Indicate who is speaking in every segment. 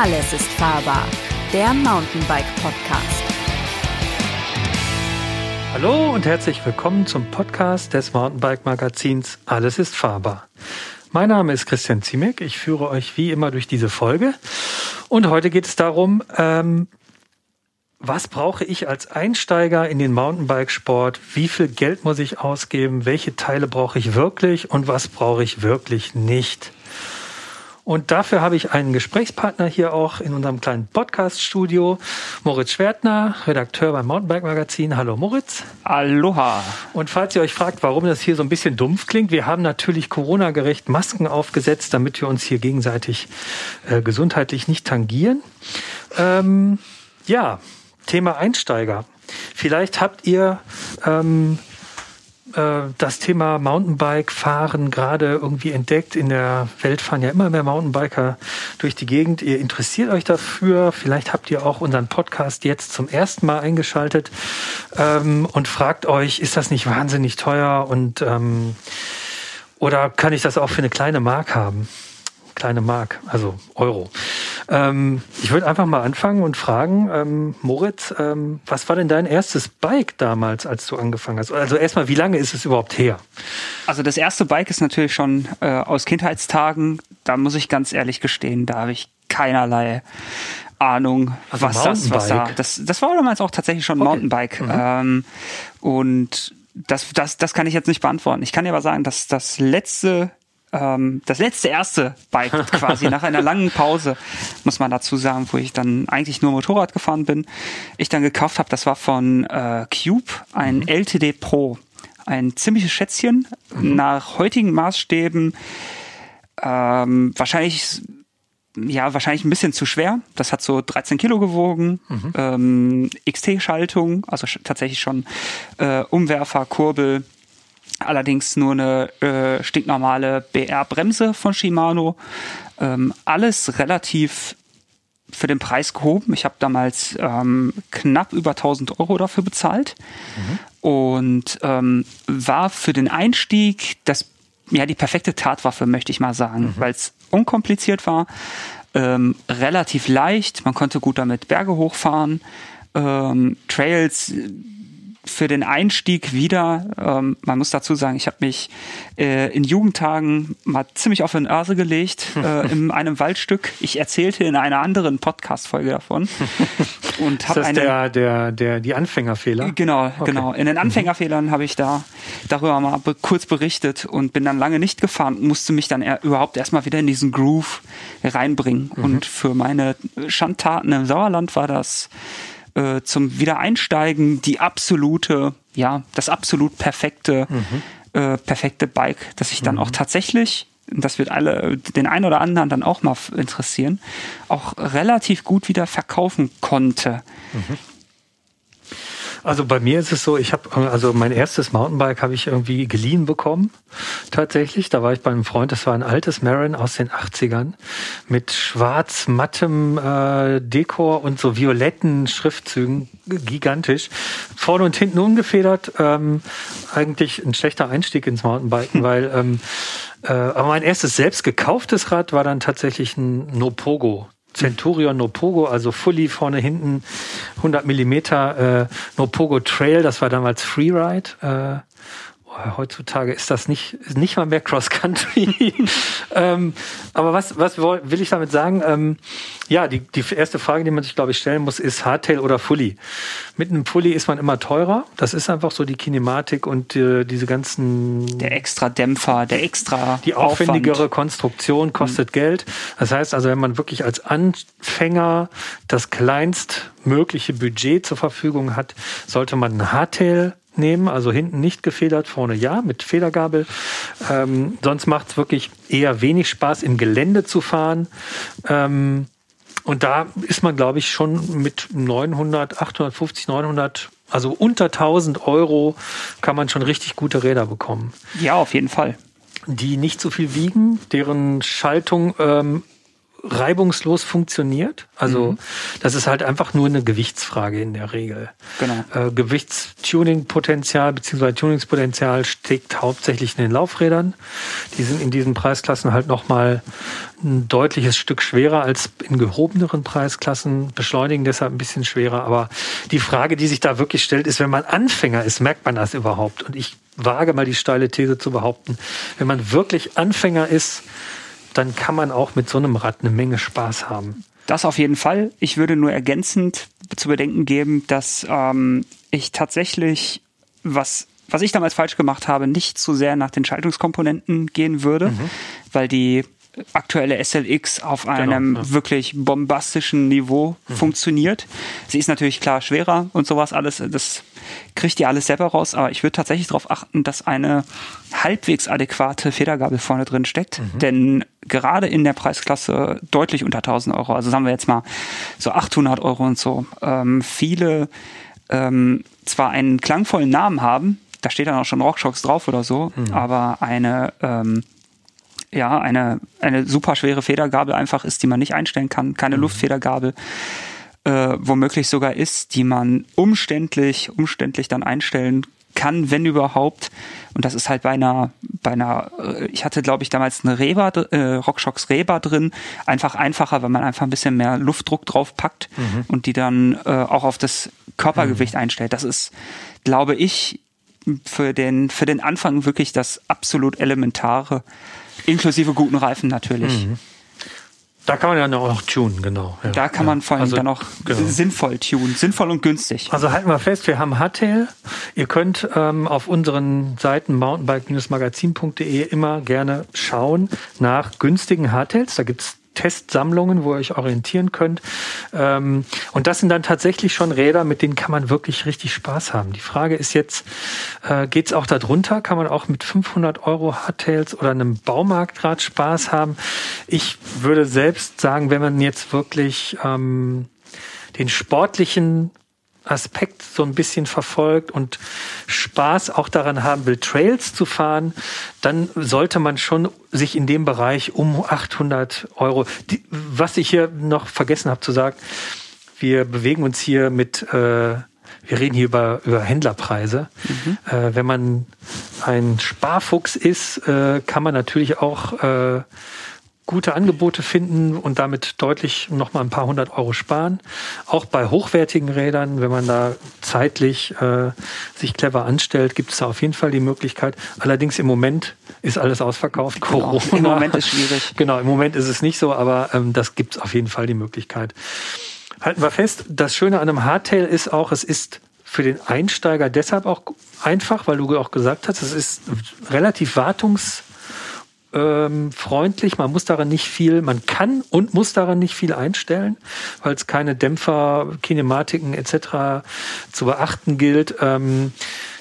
Speaker 1: Alles ist fahrbar, der Mountainbike Podcast.
Speaker 2: Hallo und herzlich willkommen zum Podcast des Mountainbike Magazins Alles ist fahrbar. Mein Name ist Christian Ziemek. Ich führe euch wie immer durch diese Folge. Und heute geht es darum, ähm, was brauche ich als Einsteiger in den Mountainbikesport? Wie viel Geld muss ich ausgeben? Welche Teile brauche ich wirklich und was brauche ich wirklich nicht? Und dafür habe ich einen Gesprächspartner hier auch in unserem kleinen Podcast-Studio. Moritz Schwertner, Redakteur beim Mountainbike Magazin. Hallo Moritz.
Speaker 3: Aloha.
Speaker 2: Und falls ihr euch fragt, warum das hier so ein bisschen dumpf klingt, wir haben natürlich Corona-gerecht Masken aufgesetzt, damit wir uns hier gegenseitig äh, gesundheitlich nicht tangieren. Ähm, ja, Thema Einsteiger. Vielleicht habt ihr ähm, äh, das Thema Mountainbike-Fahren gerade irgendwie entdeckt. In der Welt fahren ja immer mehr Mountainbiker durch die Gegend. Ihr interessiert euch dafür. Vielleicht habt ihr auch unseren Podcast jetzt zum ersten Mal eingeschaltet ähm, und fragt euch, ist das nicht wahnsinnig teuer und ähm, oder kann ich das auch für eine kleine Mark haben? Kleine Mark, also Euro. Ähm, ich würde einfach mal anfangen und fragen, ähm, Moritz, ähm, was war denn dein erstes Bike damals, als du angefangen hast? Also erstmal, wie lange ist es überhaupt her?
Speaker 3: Also das erste Bike ist natürlich schon äh, aus Kindheitstagen. Da muss ich ganz ehrlich gestehen, da habe ich keinerlei Ahnung, also was das, was da. Das, das war damals auch tatsächlich schon okay. Mountainbike. Mhm. Ähm, und das, das, das kann ich jetzt nicht beantworten. Ich kann dir aber sagen, dass das letzte ähm, das letzte erste Bike quasi nach einer langen Pause, muss man dazu sagen, wo ich dann eigentlich nur Motorrad gefahren bin, ich dann gekauft habe, das war von äh, Cube, ein mhm. LTD Pro. Ein ziemliches Schätzchen, mhm. nach heutigen Maßstäben ähm, wahrscheinlich ja, wahrscheinlich ein bisschen zu schwer. Das hat so 13 Kilo gewogen. Mhm. Ähm, XT-Schaltung, also tatsächlich schon äh, Umwerfer, Kurbel, allerdings nur eine äh, stinknormale BR-Bremse von Shimano. Ähm, alles relativ für den Preis gehoben. Ich habe damals ähm, knapp über 1000 Euro dafür bezahlt mhm. und ähm, war für den Einstieg das ja die perfekte Tatwaffe, möchte ich mal sagen, mhm. weil es unkompliziert war, ähm, relativ leicht. Man konnte gut damit Berge hochfahren, ähm, Trails für den Einstieg wieder, ähm, man muss dazu sagen, ich habe mich äh, in Jugendtagen mal ziemlich auf den Örse gelegt äh, in einem Waldstück. Ich erzählte in einer anderen Podcast-Folge davon.
Speaker 2: Und habe eine, der, der, der, die Anfängerfehler?
Speaker 3: Genau, okay. genau. In den mhm. Anfängerfehlern habe ich da darüber mal kurz berichtet und bin dann lange nicht gefahren, musste mich dann er, überhaupt erstmal wieder in diesen Groove reinbringen. Mhm. Und für meine Schandtaten im Sauerland war das äh, zum Wiedereinsteigen die absolute, ja, das absolut perfekte, mhm. äh, perfekte Bike, das ich dann mhm. auch tatsächlich das wird alle, den einen oder anderen dann auch mal interessieren, auch relativ gut wieder verkaufen konnte. Mhm.
Speaker 2: Also bei mir ist es so, ich habe also mein erstes Mountainbike habe ich irgendwie geliehen bekommen. Tatsächlich, da war ich bei einem Freund, das war ein altes Marin aus den 80ern mit schwarz mattem äh, Dekor und so violetten Schriftzügen, gigantisch. Vorne und hinten ungefedert, ähm, eigentlich ein schlechter Einstieg ins Mountainbiken, weil ähm, äh, aber mein erstes selbst gekauftes Rad war dann tatsächlich ein Nopogo Centurion Nopogo, also Fully vorne hinten 100 Millimeter äh, Nopogo Trail, das war damals Freeride. Äh, heutzutage ist das nicht, nicht mal mehr Cross Country. ähm, aber was, was will ich damit sagen? Ähm, ja, die, die erste Frage, die man sich, glaube ich, stellen muss, ist Hardtail oder Fully. Mit einem Fully ist man immer teurer. Das ist einfach so die Kinematik und äh, diese ganzen.
Speaker 3: Der extra Dämpfer, der extra.
Speaker 2: Die aufwendigere Aufwand. Konstruktion kostet mhm. Geld. Das heißt also, wenn man wirklich als Anfänger das kleinstmögliche Budget zur Verfügung hat, sollte man ein Hardtail nehmen, also hinten nicht gefedert, vorne ja, mit Federgabel. Ähm, sonst macht es wirklich eher wenig Spaß, im Gelände zu fahren. Ähm, und da ist man, glaube ich, schon mit 900, 850, 900, also unter 1000 Euro kann man schon richtig gute Räder bekommen.
Speaker 3: Ja, auf jeden Fall.
Speaker 2: Die nicht so viel wiegen, deren Schaltung ähm, reibungslos funktioniert. Also mhm. das ist halt einfach nur eine Gewichtsfrage in der Regel. Genau. Äh, Gewichtstuning-Potenzial bzw. Tuningspotenzial steckt hauptsächlich in den Laufrädern. Die sind in diesen Preisklassen halt nochmal ein deutliches Stück schwerer als in gehobeneren Preisklassen, beschleunigen deshalb ein bisschen schwerer. Aber die Frage, die sich da wirklich stellt, ist, wenn man Anfänger ist, merkt man das überhaupt? Und ich wage mal die steile These zu behaupten, wenn man wirklich Anfänger ist, dann kann man auch mit so einem Rad eine Menge Spaß haben.
Speaker 3: Das auf jeden Fall. Ich würde nur ergänzend zu bedenken geben, dass ähm, ich tatsächlich, was, was ich damals falsch gemacht habe, nicht zu sehr nach den Schaltungskomponenten gehen würde, mhm. weil die aktuelle SLX auf genau, einem ja. wirklich bombastischen Niveau mhm. funktioniert. Sie ist natürlich klar schwerer und sowas alles. Das kriegt ihr alles selber raus, aber ich würde tatsächlich darauf achten, dass eine halbwegs adäquate Federgabel vorne drin steckt, mhm. denn gerade in der Preisklasse deutlich unter 1000 Euro, also sagen wir jetzt mal so 800 Euro und so, ähm, viele ähm, zwar einen klangvollen Namen haben, da steht dann auch schon Rockshocks drauf oder so, mhm. aber eine ähm, ja, eine, eine super schwere Federgabel einfach ist, die man nicht einstellen kann, keine mhm. Luftfedergabel, äh, womöglich sogar ist, die man umständlich, umständlich dann einstellen kann, wenn überhaupt. Und das ist halt bei einer, bei einer, äh, ich hatte glaube ich damals eine Reba, äh, Rockshox Reba drin, einfach einfacher, weil man einfach ein bisschen mehr Luftdruck drauf packt mhm. und die dann äh, auch auf das Körpergewicht mhm. einstellt. Das ist, glaube ich, für den, für den Anfang wirklich das absolut Elementare. Inklusive guten Reifen natürlich. Mhm.
Speaker 2: Da kann man ja noch tunen, genau.
Speaker 3: Ja. Da kann man vor allem also, dann auch genau. sinnvoll tunen, sinnvoll und günstig.
Speaker 2: Also halten wir fest, wir haben Hardtail. Ihr könnt ähm, auf unseren Seiten mountainbike-magazin.de immer gerne schauen nach günstigen Hardtails. Da gibt's Testsammlungen, wo ihr euch orientieren könnt. Ähm, und das sind dann tatsächlich schon Räder, mit denen kann man wirklich richtig Spaß haben. Die Frage ist jetzt, äh, geht es auch darunter? Kann man auch mit 500 Euro Hardtails oder einem Baumarktrad Spaß haben? Ich würde selbst sagen, wenn man jetzt wirklich ähm, den sportlichen Aspekt so ein bisschen verfolgt und Spaß auch daran haben will, Trails zu fahren, dann sollte man schon sich in dem Bereich um 800 Euro, die, was ich hier noch vergessen habe zu sagen, wir bewegen uns hier mit, äh, wir reden hier über, über Händlerpreise. Mhm. Äh, wenn man ein Sparfuchs ist, äh, kann man natürlich auch äh, gute Angebote finden und damit deutlich noch mal ein paar hundert Euro sparen. Auch bei hochwertigen Rädern, wenn man da zeitlich äh, sich clever anstellt, gibt es da auf jeden Fall die Möglichkeit. Allerdings im Moment ist alles ausverkauft.
Speaker 3: Corona. Genau. Im Moment ist schwierig.
Speaker 2: Genau, im Moment ist es nicht so, aber ähm, das gibt es auf jeden Fall die Möglichkeit. Halten wir fest, das Schöne an einem Hardtail ist auch, es ist für den Einsteiger deshalb auch einfach, weil du auch gesagt hast, es ist relativ wartungs ähm, freundlich. Man muss daran nicht viel, man kann und muss daran nicht viel einstellen, weil es keine Dämpfer, Kinematiken etc. zu beachten gilt. Ähm,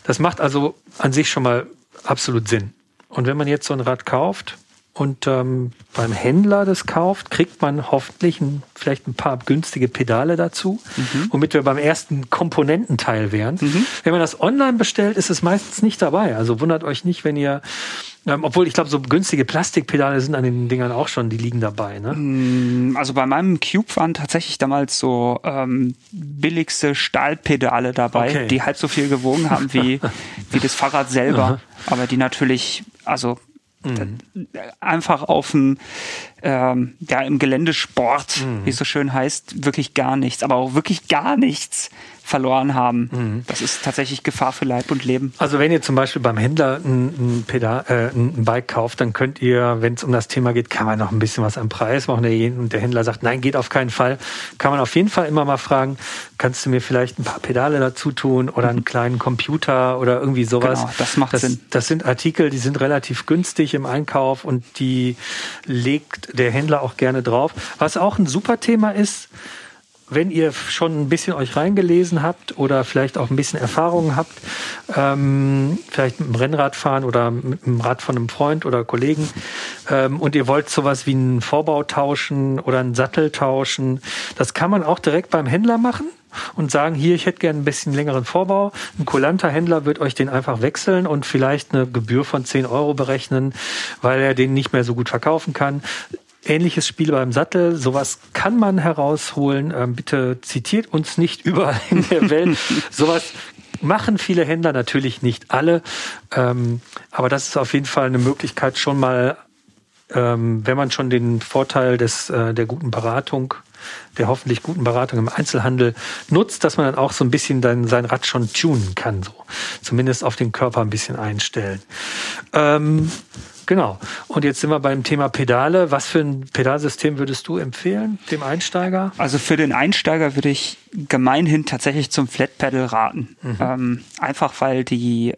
Speaker 2: das macht also an sich schon mal absolut Sinn. Und wenn man jetzt so ein Rad kauft, und ähm, beim Händler das kauft, kriegt man hoffentlich ein, vielleicht ein paar günstige Pedale dazu, mhm. womit wir beim ersten Komponententeil wären. Mhm. Wenn man das online bestellt, ist es meistens nicht dabei. Also wundert euch nicht, wenn ihr ähm, obwohl ich glaube, so günstige Plastikpedale sind an den Dingern auch schon, die liegen dabei, ne?
Speaker 3: Mm, also bei meinem Cube waren tatsächlich damals so ähm, billigste Stahlpedale dabei, okay. die halb so viel gewogen haben wie, wie das Fahrrad selber, aber die natürlich, also Mhm. Einfach auf dem, ähm, ja, im Geländesport, mhm. wie es so schön heißt, wirklich gar nichts, aber auch wirklich gar nichts verloren haben. Mhm. Das ist tatsächlich Gefahr für Leib und Leben.
Speaker 2: Also wenn ihr zum Beispiel beim Händler ein, ein, Pedal, äh, ein Bike kauft, dann könnt ihr, wenn es um das Thema geht, kann man noch ein bisschen was am Preis machen. Und der Händler sagt, nein, geht auf keinen Fall. Kann man auf jeden Fall immer mal fragen, kannst du mir vielleicht ein paar Pedale dazu tun oder einen kleinen Computer oder irgendwie sowas. Genau,
Speaker 3: das macht
Speaker 2: das,
Speaker 3: Sinn.
Speaker 2: Das sind Artikel, die sind relativ günstig im Einkauf und die legt der Händler auch gerne drauf. Was auch ein super Thema ist, wenn ihr schon ein bisschen euch reingelesen habt oder vielleicht auch ein bisschen Erfahrungen habt, ähm, vielleicht mit dem Rennrad fahren oder mit dem Rad von einem Freund oder Kollegen ähm, und ihr wollt sowas wie einen Vorbau tauschen oder einen Sattel tauschen, das kann man auch direkt beim Händler machen und sagen, hier, ich hätte gerne ein bisschen längeren Vorbau. Ein kulanter Händler wird euch den einfach wechseln und vielleicht eine Gebühr von 10 Euro berechnen, weil er den nicht mehr so gut verkaufen kann ähnliches Spiel beim Sattel. Sowas kann man herausholen. Ähm, bitte zitiert uns nicht überall in der Welt. Sowas machen viele Händler, natürlich nicht alle. Ähm, aber das ist auf jeden Fall eine Möglichkeit, schon mal, ähm, wenn man schon den Vorteil des, äh, der guten Beratung der hoffentlich guten Beratung im Einzelhandel nutzt, dass man dann auch so ein bisschen dann sein Rad schon tunen kann, so zumindest auf den Körper ein bisschen einstellen. Ähm, Genau. Und jetzt sind wir beim Thema Pedale. Was für ein Pedalsystem würdest du empfehlen, dem Einsteiger?
Speaker 3: Also für den Einsteiger würde ich gemeinhin tatsächlich zum Flat Pedal raten. Mhm. Ähm, einfach weil die,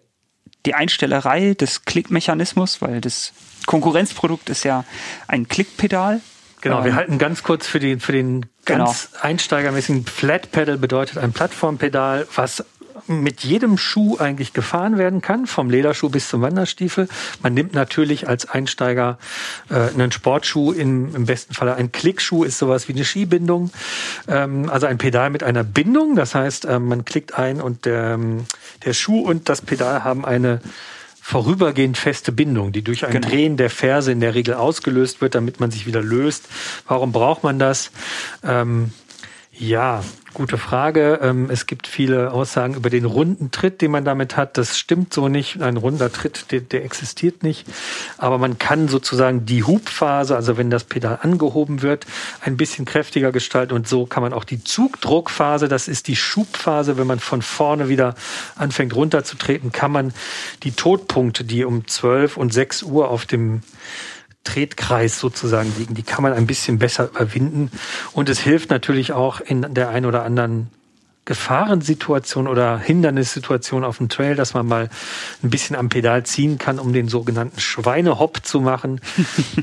Speaker 3: die Einstellerei des Klickmechanismus, weil das Konkurrenzprodukt ist ja ein Klickpedal.
Speaker 2: Genau, ähm, wir halten ganz kurz für, die, für den ganz genau. einsteigermäßigen Flat Pedal bedeutet ein Plattformpedal, was mit jedem Schuh eigentlich gefahren werden kann, vom Lederschuh bis zum Wanderstiefel. Man nimmt natürlich als Einsteiger äh, einen Sportschuh, im, im besten Falle ein Klickschuh ist sowas wie eine Skibindung, ähm, also ein Pedal mit einer Bindung. Das heißt, äh, man klickt ein und der, ähm, der Schuh und das Pedal haben eine vorübergehend feste Bindung, die durch ein genau. Drehen der Ferse in der Regel ausgelöst wird, damit man sich wieder löst. Warum braucht man das? Ähm, ja, gute Frage. Ähm, es gibt viele Aussagen über den runden Tritt, den man damit hat. Das stimmt so nicht. Ein runder Tritt, der, der existiert nicht. Aber man kann sozusagen die Hubphase, also wenn das Pedal angehoben wird, ein bisschen kräftiger gestalten. Und so kann man auch die Zugdruckphase, das ist die Schubphase, wenn man von vorne wieder anfängt runterzutreten, kann man die Todpunkte, die um 12 und 6 Uhr auf dem Tretkreis sozusagen liegen. Die kann man ein bisschen besser überwinden. Und es hilft natürlich auch in der ein oder anderen Gefahrensituation oder Hindernissituation auf dem Trail, dass man mal ein bisschen am Pedal ziehen kann, um den sogenannten Schweinehopp zu machen.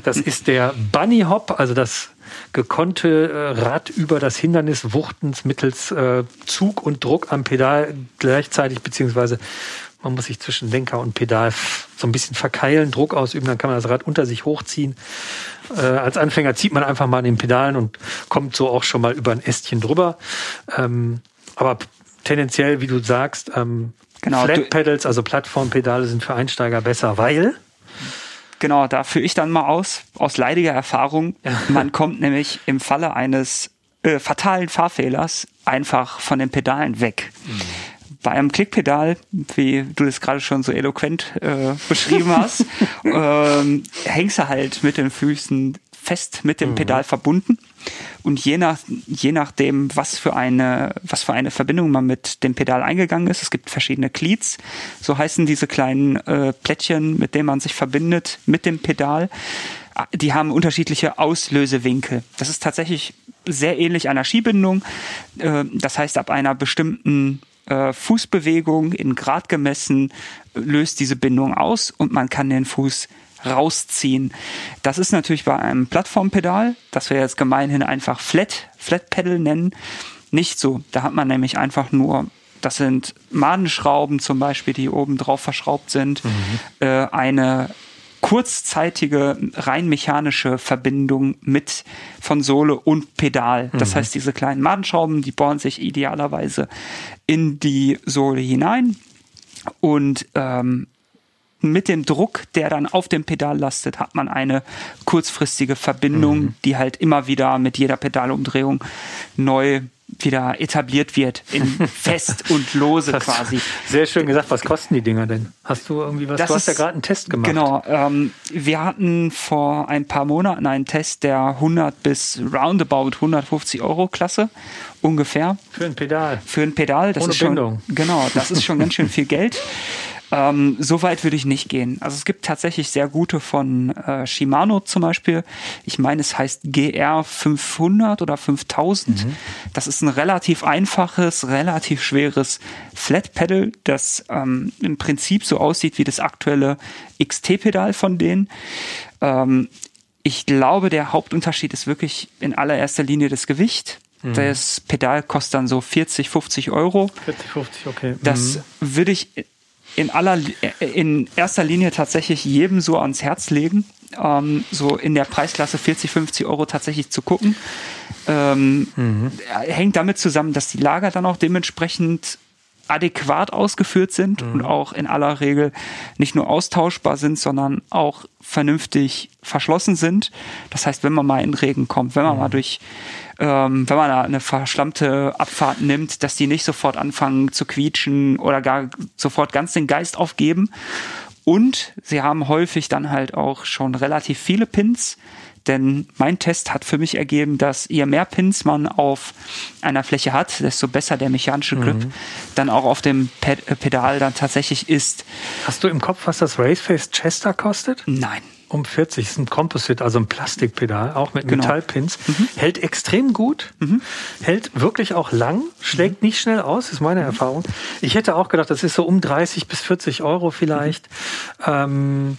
Speaker 2: Das ist der Bunny Hop, also das gekonnte äh, Rad über das Hindernis wuchtens mittels äh, Zug und Druck am Pedal gleichzeitig, beziehungsweise man muss sich zwischen Lenker und Pedal so ein bisschen verkeilen, Druck ausüben, dann kann man das Rad unter sich hochziehen. Äh, als Anfänger zieht man einfach mal an den Pedalen und kommt so auch schon mal über ein Ästchen drüber. Ähm, aber tendenziell, wie du sagst, ähm, genau, Flat Pedals, also Plattformpedale sind für Einsteiger besser, weil
Speaker 3: Genau, da führe ich dann mal aus, aus leidiger Erfahrung. Man kommt nämlich im Falle eines äh, fatalen Fahrfehlers einfach von den Pedalen weg. Mhm bei einem Klickpedal, wie du das gerade schon so eloquent äh, beschrieben hast, ähm, hängst du halt mit den Füßen fest mit dem mhm. Pedal verbunden. Und je nach, je nachdem, was für eine, was für eine Verbindung man mit dem Pedal eingegangen ist, es gibt verschiedene Cleats, so heißen diese kleinen äh, Plättchen, mit denen man sich verbindet mit dem Pedal. Die haben unterschiedliche Auslösewinkel. Das ist tatsächlich sehr ähnlich einer Skibindung. Äh, das heißt, ab einer bestimmten äh, Fußbewegung in Grad gemessen löst diese Bindung aus und man kann den Fuß rausziehen. Das ist natürlich bei einem Plattformpedal, das wir jetzt gemeinhin einfach Flat, Flat Pedal nennen, nicht so. Da hat man nämlich einfach nur das sind Madenschrauben zum Beispiel, die oben drauf verschraubt sind, mhm. äh, eine kurzzeitige rein mechanische Verbindung mit von Sohle und Pedal. Das mhm. heißt, diese kleinen Madenschrauben, die bohren sich idealerweise in die Sohle hinein und ähm, mit dem Druck, der dann auf dem Pedal lastet, hat man eine kurzfristige Verbindung, mhm. die halt immer wieder mit jeder Pedalumdrehung neu wieder etabliert wird, in fest und lose quasi.
Speaker 2: Sehr schön gesagt. Was kosten die Dinger denn? Hast du irgendwie was? Das du hast ist, ja gerade einen Test gemacht.
Speaker 3: Genau. Ähm, wir hatten vor ein paar Monaten einen Test der 100 bis roundabout 150 Euro Klasse ungefähr.
Speaker 2: Für ein Pedal.
Speaker 3: Für ein Pedal. Das
Speaker 2: Ohne
Speaker 3: ist schon,
Speaker 2: Bindung.
Speaker 3: Genau. Das ist schon ganz schön viel Geld. Ähm, so weit würde ich nicht gehen. Also es gibt tatsächlich sehr gute von äh, Shimano zum Beispiel. Ich meine, es heißt GR 500 oder 5000. Mhm. Das ist ein relativ einfaches, relativ schweres Flat Pedal, das ähm, im Prinzip so aussieht wie das aktuelle XT-Pedal von denen. Ähm, ich glaube, der Hauptunterschied ist wirklich in allererster Linie das Gewicht. Mhm. Das Pedal kostet dann so 40, 50 Euro.
Speaker 2: 40, 50, okay.
Speaker 3: Das mhm. würde ich in aller, in erster Linie tatsächlich jedem so ans Herz legen, ähm, so in der Preisklasse 40, 50 Euro tatsächlich zu gucken. Ähm, mhm. Hängt damit zusammen, dass die Lager dann auch dementsprechend adäquat ausgeführt sind mhm. und auch in aller Regel nicht nur austauschbar sind, sondern auch vernünftig verschlossen sind. Das heißt, wenn man mal in Regen kommt, wenn man mhm. mal durch, ähm, wenn man da eine verschlammte Abfahrt nimmt, dass die nicht sofort anfangen zu quietschen oder gar sofort ganz den Geist aufgeben. Und sie haben häufig dann halt auch schon relativ viele Pins, denn mein Test hat für mich ergeben, dass je mehr Pins man auf einer Fläche hat, desto besser der mechanische Grip mhm. dann auch auf dem äh, Pedal dann tatsächlich ist.
Speaker 2: Hast du im Kopf, was das Raceface Chester kostet?
Speaker 3: Nein.
Speaker 2: Um 40 ist ein Composite, also ein Plastikpedal, auch mit genau. Metallpins. Mhm. Hält extrem gut, mhm. hält wirklich auch lang, schlägt mhm. nicht schnell aus, ist meine Erfahrung. Ich hätte auch gedacht, das ist so um 30 bis 40 Euro vielleicht. Mhm. Ähm,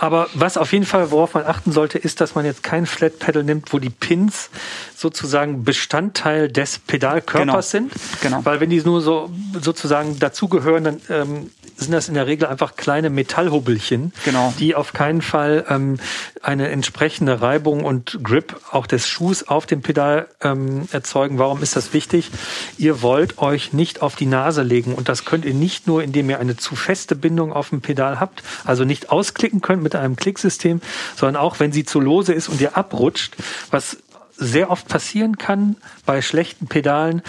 Speaker 2: aber was auf jeden Fall, worauf man achten sollte, ist, dass man jetzt kein Flat Pedal nimmt, wo die Pins sozusagen Bestandteil des Pedalkörpers genau. sind. Genau. Weil wenn die nur so sozusagen dazugehören, dann ähm, sind das in der Regel einfach kleine Metallhubbelchen, genau. die auf keinen Fall ähm, eine entsprechende Reibung und Grip auch des Schuhs auf dem Pedal ähm, erzeugen. Warum ist das wichtig? Ihr wollt euch nicht auf die Nase legen und das könnt ihr nicht nur, indem ihr eine zu feste Bindung auf dem Pedal habt, also nicht ausklicken könnt mit einem Klicksystem, sondern auch wenn sie zu lose ist und ihr abrutscht, was sehr oft passieren kann bei schlechten Pedalen,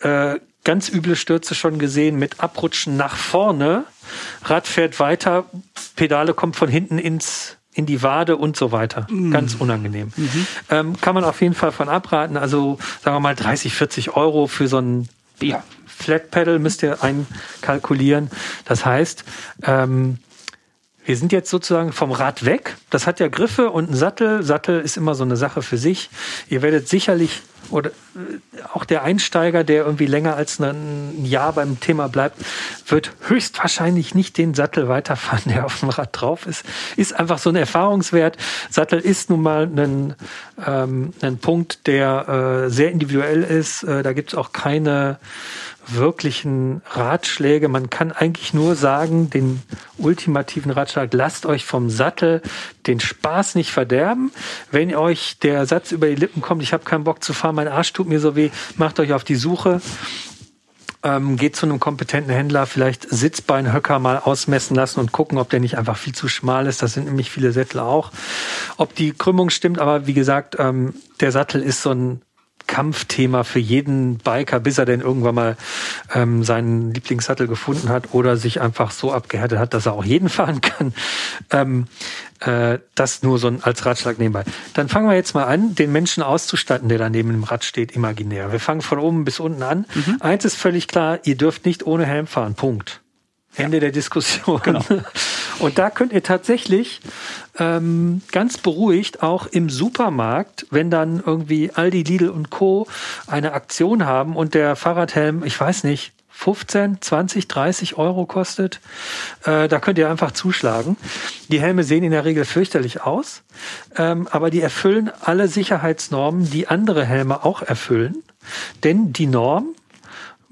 Speaker 2: äh, ganz üble Stürze schon gesehen mit Abrutschen nach vorne. Rad fährt weiter, Pedale kommt von hinten ins in die Wade und so weiter. Mhm. Ganz unangenehm. Mhm. Ähm, kann man auf jeden Fall von abraten. Also sagen wir mal 30, 40 Euro für so ein ja, Flat Pedal müsst ihr einkalkulieren. Das heißt, ähm, wir sind jetzt sozusagen vom Rad weg. Das hat ja Griffe und einen Sattel. Sattel ist immer so eine Sache für sich. Ihr werdet sicherlich oder äh, auch der Einsteiger, der irgendwie länger als ein Jahr beim Thema bleibt, wird höchstwahrscheinlich nicht den Sattel weiterfahren, der auf dem Rad drauf ist. Ist einfach so ein Erfahrungswert. Sattel ist nun mal ein, ähm, ein Punkt, der äh, sehr individuell ist. Äh, da gibt es auch keine wirklichen Ratschläge. Man kann eigentlich nur sagen, den ultimativen Ratschlag, lasst euch vom Sattel den Spaß nicht verderben. Wenn euch der Satz über die Lippen kommt, ich habe keinen Bock zu fahren, mein Arsch tut mir so weh, macht euch auf die Suche. Ähm, geht zu einem kompetenten Händler, vielleicht Sitzbeinhöcker mal ausmessen lassen und gucken, ob der nicht einfach viel zu schmal ist. Das sind nämlich viele Sättel auch. Ob die Krümmung stimmt, aber wie gesagt, ähm, der Sattel ist so ein Kampfthema für jeden Biker, bis er denn irgendwann mal ähm, seinen Lieblingssattel gefunden hat oder sich einfach so abgehärtet hat, dass er auch jeden fahren kann. Ähm, äh, das nur so ein, als Ratschlag nebenbei. Dann fangen wir jetzt mal an, den Menschen auszustatten, der da neben dem Rad steht, imaginär. Wir fangen von oben bis unten an. Mhm. Eins ist völlig klar, ihr dürft nicht ohne Helm fahren. Punkt. Ende ja. der Diskussion. Genau. Und da könnt ihr tatsächlich ähm, ganz beruhigt auch im Supermarkt, wenn dann irgendwie Aldi, Lidl und Co. eine Aktion haben und der Fahrradhelm, ich weiß nicht, 15, 20, 30 Euro kostet. Äh, da könnt ihr einfach zuschlagen. Die Helme sehen in der Regel fürchterlich aus, ähm, aber die erfüllen alle Sicherheitsnormen, die andere Helme auch erfüllen. Denn die Norm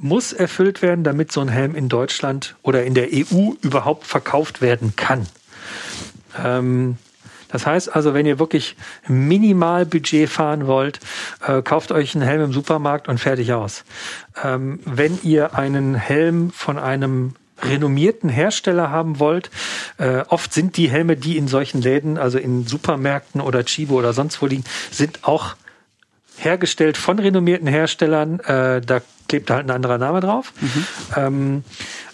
Speaker 2: muss erfüllt werden, damit so ein Helm in Deutschland oder in der EU überhaupt verkauft werden kann. Ähm, das heißt also, wenn ihr wirklich minimal Budget fahren wollt, äh, kauft euch einen Helm im Supermarkt und fertig aus. Ähm, wenn ihr einen Helm von einem renommierten Hersteller haben wollt, äh, oft sind die Helme, die in solchen Läden, also in Supermärkten oder Chibo oder sonst wo liegen, sind auch hergestellt von renommierten Herstellern. Äh, da klebt halt ein anderer Name drauf. Mhm. Ähm,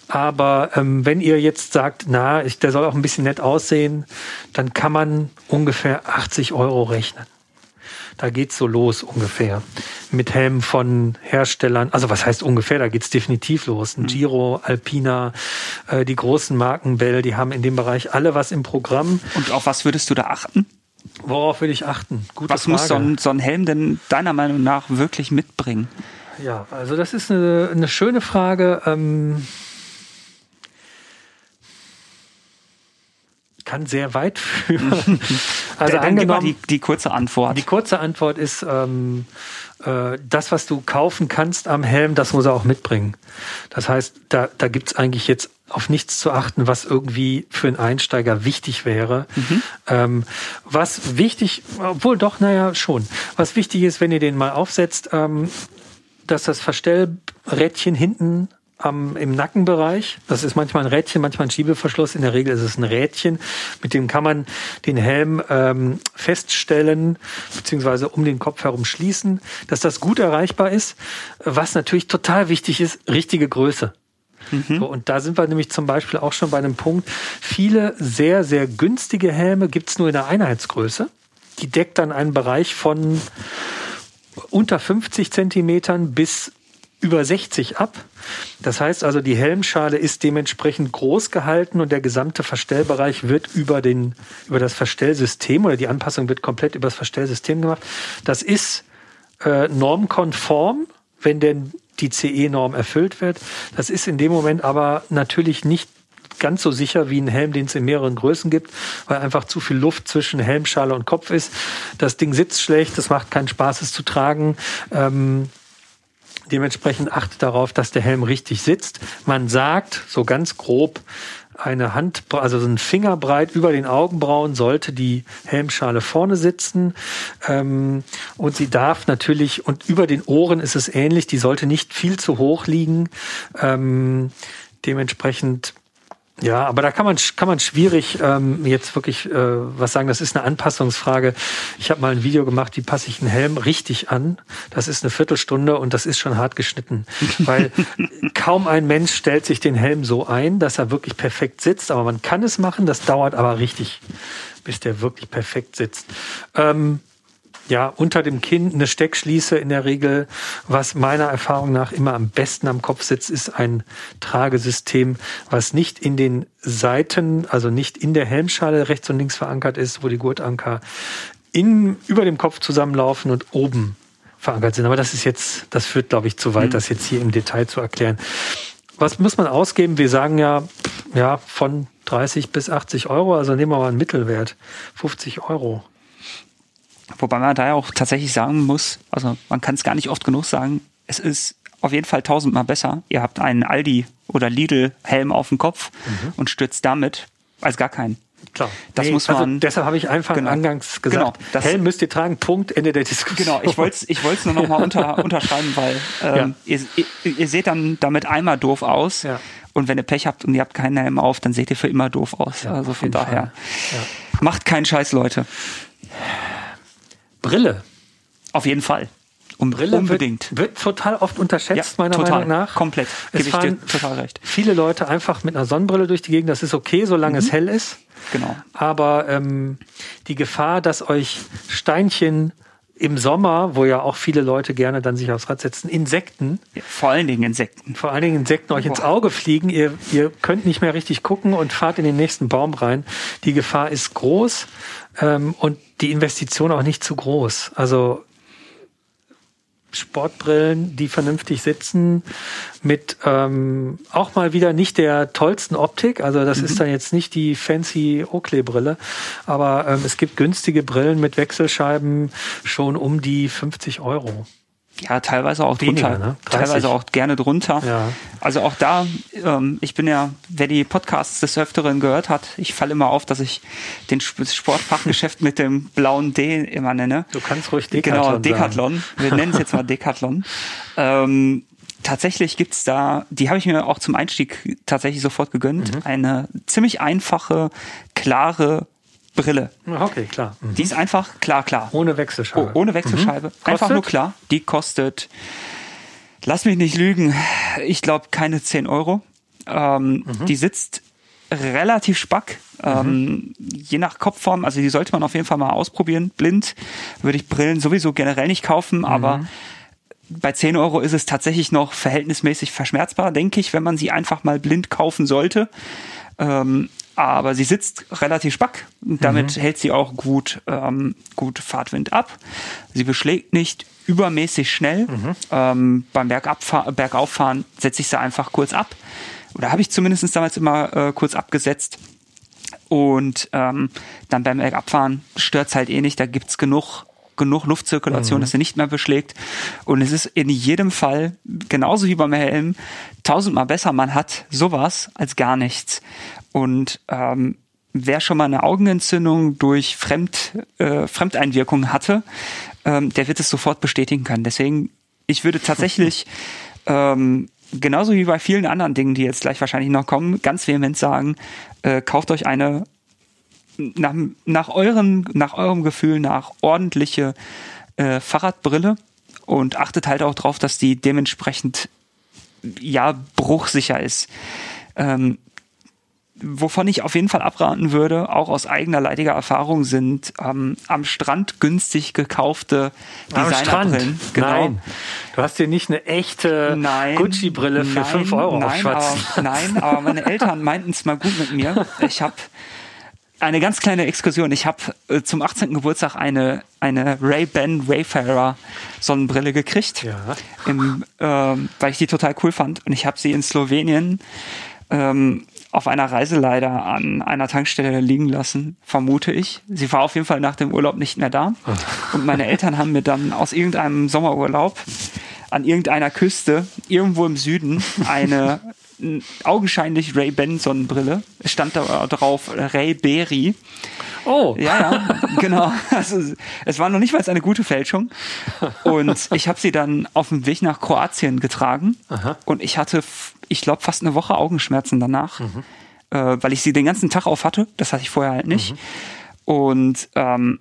Speaker 2: aber ähm, wenn ihr jetzt sagt, na, ich, der soll auch ein bisschen nett aussehen, dann kann man ungefähr 80 Euro rechnen. Da geht's so los ungefähr. Mit Helmen von Herstellern. Also was heißt ungefähr? Da geht's definitiv los. Ein mhm. Giro, Alpina, äh, die großen Marken Bell, die haben in dem Bereich alle was im Programm.
Speaker 3: Und auf was würdest du da achten?
Speaker 2: Worauf würde ich achten?
Speaker 3: Gute Was Frage. muss so ein, so ein, Helm denn deiner Meinung nach wirklich mitbringen?
Speaker 2: Ja, also das ist eine, eine schöne Frage. Ähm, kann sehr weit führen.
Speaker 3: also dann, angenommen, die, die kurze Antwort.
Speaker 2: Die kurze Antwort ist, ähm, äh, das, was du kaufen kannst am Helm, das muss er auch mitbringen. Das heißt, da, da gibt's eigentlich jetzt auf nichts zu achten, was irgendwie für einen Einsteiger wichtig wäre. Mhm. Ähm, was wichtig, obwohl doch, naja, schon. Was wichtig ist, wenn ihr den mal aufsetzt, ähm, dass das Verstellrädchen hinten am, im Nackenbereich. Das ist manchmal ein Rädchen, manchmal ein Schiebeverschluss. In der Regel ist es ein Rädchen. Mit dem kann man den Helm ähm, feststellen, beziehungsweise um den Kopf herum schließen, dass das gut erreichbar ist. Was natürlich total wichtig ist, richtige Größe. Mhm. So, und da sind wir nämlich zum Beispiel auch schon bei einem Punkt. Viele sehr, sehr günstige Helme gibt's nur in der Einheitsgröße. Die deckt dann einen Bereich von unter 50 Zentimetern bis über 60 ab. Das heißt also, die Helmschale ist dementsprechend groß gehalten und der gesamte Verstellbereich wird über, den, über das Verstellsystem oder die Anpassung wird komplett über das Verstellsystem gemacht. Das ist äh, normkonform, wenn denn die CE-Norm erfüllt wird. Das ist in dem Moment aber natürlich nicht ganz so sicher wie ein Helm, den es in mehreren Größen gibt, weil einfach zu viel Luft zwischen Helmschale und Kopf ist. Das Ding sitzt schlecht, es macht keinen Spaß, es zu tragen. Ähm, dementsprechend achtet darauf, dass der Helm richtig sitzt. Man sagt, so ganz grob, eine Hand, also so ein Fingerbreit über den Augenbrauen sollte die Helmschale vorne sitzen. Ähm, und sie darf natürlich, und über den Ohren ist es ähnlich, die sollte nicht viel zu hoch liegen. Ähm, dementsprechend ja, aber da kann man kann man schwierig ähm, jetzt wirklich äh, was sagen. Das ist eine Anpassungsfrage. Ich habe mal ein Video gemacht, wie passe ich einen Helm richtig an. Das ist eine Viertelstunde und das ist schon hart geschnitten, weil kaum ein Mensch stellt sich den Helm so ein, dass er wirklich perfekt sitzt. Aber man kann es machen. Das dauert aber richtig, bis der wirklich perfekt sitzt. Ähm, ja, unter dem Kinn eine Steckschließe in der Regel. Was meiner Erfahrung nach immer am besten am Kopf sitzt, ist ein Tragesystem, was nicht in den Seiten, also nicht in der Helmschale rechts und links verankert ist, wo die Gurtanker in, über dem Kopf zusammenlaufen und oben verankert sind. Aber das ist jetzt, das führt, glaube ich, zu weit, mhm. das jetzt hier im Detail zu erklären. Was muss man ausgeben? Wir sagen ja, ja, von 30 bis 80 Euro, also nehmen wir mal einen Mittelwert, 50 Euro.
Speaker 3: Wobei man da ja auch tatsächlich sagen muss, also man kann es gar nicht oft genug sagen, es ist auf jeden Fall tausendmal besser. Ihr habt einen Aldi oder Lidl Helm auf dem Kopf mhm. und stürzt damit als gar keinen.
Speaker 2: Klar. Das nee, muss also man. Also deshalb habe ich einfach genau, angangs gesagt. Genau, Helm müsst ihr tragen. Punkt. Ende der Diskussion.
Speaker 3: Genau. Ich wollte ich es nur noch mal unter, unterschreiben, weil ähm, ja. ihr, ihr, ihr, seht dann damit einmal doof aus. Ja. Und wenn ihr Pech habt und ihr habt keinen Helm auf, dann seht ihr für immer doof aus. Ja, also von daher macht keinen Scheiß, Leute.
Speaker 2: Brille.
Speaker 3: Auf jeden Fall.
Speaker 2: Um Brille unbedingt. Wird, wird, total oft unterschätzt, ja, meiner
Speaker 3: total,
Speaker 2: Meinung nach.
Speaker 3: Komplett.
Speaker 2: Es Gebe fahren total recht. Viele Leute einfach mit einer Sonnenbrille durch die Gegend. Das ist okay, solange mhm. es hell ist.
Speaker 3: Genau.
Speaker 2: Aber ähm, die Gefahr, dass euch Steinchen im Sommer, wo ja auch viele Leute gerne dann sich aufs Rad setzen, Insekten.
Speaker 3: Ja, vor allen Dingen Insekten.
Speaker 2: Vor allen Dingen Insekten euch Boah. ins Auge fliegen. Ihr, ihr könnt nicht mehr richtig gucken und fahrt in den nächsten Baum rein. Die Gefahr ist groß ähm, und die Investition auch nicht zu groß. Also Sportbrillen, die vernünftig sitzen, mit ähm, auch mal wieder nicht der tollsten Optik. Also das mhm. ist dann jetzt nicht die fancy Oakley-Brille, aber ähm, es gibt günstige Brillen mit Wechselscheiben schon um die 50 Euro.
Speaker 3: Ja, teilweise auch Weniger, drunter. Ne? Teilweise auch gerne drunter. Ja. Also auch da, ähm, ich bin ja, wer die Podcasts des Öfteren gehört hat, ich falle immer auf, dass ich den Sportfachgeschäft mit dem blauen D immer nenne.
Speaker 2: Du kannst ruhig Decathlon
Speaker 3: Genau, Decathlon. Sagen. Wir nennen es jetzt mal Decathlon. Ähm, tatsächlich gibt's da, die habe ich mir auch zum Einstieg tatsächlich sofort gegönnt, mhm. eine ziemlich einfache, klare Brille.
Speaker 2: Okay, klar.
Speaker 3: Mhm. Die ist einfach klar, klar.
Speaker 2: Ohne Wechselscheibe.
Speaker 3: Oh, ohne Wechselscheibe. Mhm. Einfach nur klar. Die kostet, lass mich nicht lügen, ich glaube keine 10 Euro. Ähm, mhm. Die sitzt relativ spack. Ähm, mhm. je nach Kopfform, also die sollte man auf jeden Fall mal ausprobieren. Blind würde ich Brillen sowieso generell nicht kaufen, aber mhm. bei 10 Euro ist es tatsächlich noch verhältnismäßig verschmerzbar, denke ich, wenn man sie einfach mal blind kaufen sollte. Ähm, aber sie sitzt relativ spack. Damit mhm. hält sie auch gut, ähm, gut Fahrtwind ab. Sie beschlägt nicht übermäßig schnell. Mhm. Ähm, beim Bergauffahren setze ich sie einfach kurz ab. Oder habe ich zumindest damals immer äh, kurz abgesetzt. Und ähm, dann beim Bergabfahren stört's halt eh nicht. Da gibt's genug genug Luftzirkulation, mhm. dass er nicht mehr beschlägt. Und es ist in jedem Fall, genauso wie beim Helm, tausendmal besser, man hat sowas als gar nichts. Und ähm, wer schon mal eine Augenentzündung durch Fremd, äh, Fremdeinwirkung hatte, ähm, der wird es sofort bestätigen können. Deswegen, ich würde tatsächlich ähm, genauso wie bei vielen anderen Dingen, die jetzt gleich wahrscheinlich noch kommen, ganz vehement sagen, äh, kauft euch eine nach, nach, euren, nach eurem Gefühl nach ordentliche äh, Fahrradbrille und achtet halt auch drauf, dass die dementsprechend ja bruchsicher ist. Ähm, wovon ich auf jeden Fall abraten würde, auch aus eigener leidiger Erfahrung, sind ähm, am Strand günstig gekaufte Designerbrillen.
Speaker 2: Genau. Nein, du hast dir nicht eine echte Gucci-Brille für 5 Euro
Speaker 3: nein, aber, nein, aber meine Eltern meinten es mal gut mit mir. Ich habe eine ganz kleine Exkursion. Ich habe äh, zum 18. Geburtstag eine, eine Ray-Ban Wayfarer Sonnenbrille gekriegt, ja. im, ähm, weil ich die total cool fand. Und ich habe sie in Slowenien ähm, auf einer Reise leider an einer Tankstelle liegen lassen, vermute ich. Sie war auf jeden Fall nach dem Urlaub nicht mehr da. Und meine Eltern haben mir dann aus irgendeinem Sommerurlaub an irgendeiner Küste irgendwo im Süden eine augenscheinlich Ray-Ban Sonnenbrille. Es stand da drauf Ray Berry.
Speaker 2: Oh.
Speaker 3: Ja, ja, genau. Also, es war noch nicht mal eine gute Fälschung. Und ich habe sie dann auf dem Weg nach Kroatien getragen. Aha. Und ich hatte, ich glaube, fast eine Woche Augenschmerzen danach, mhm. äh, weil ich sie den ganzen Tag auf hatte. Das hatte ich vorher halt nicht. Mhm. Und ähm,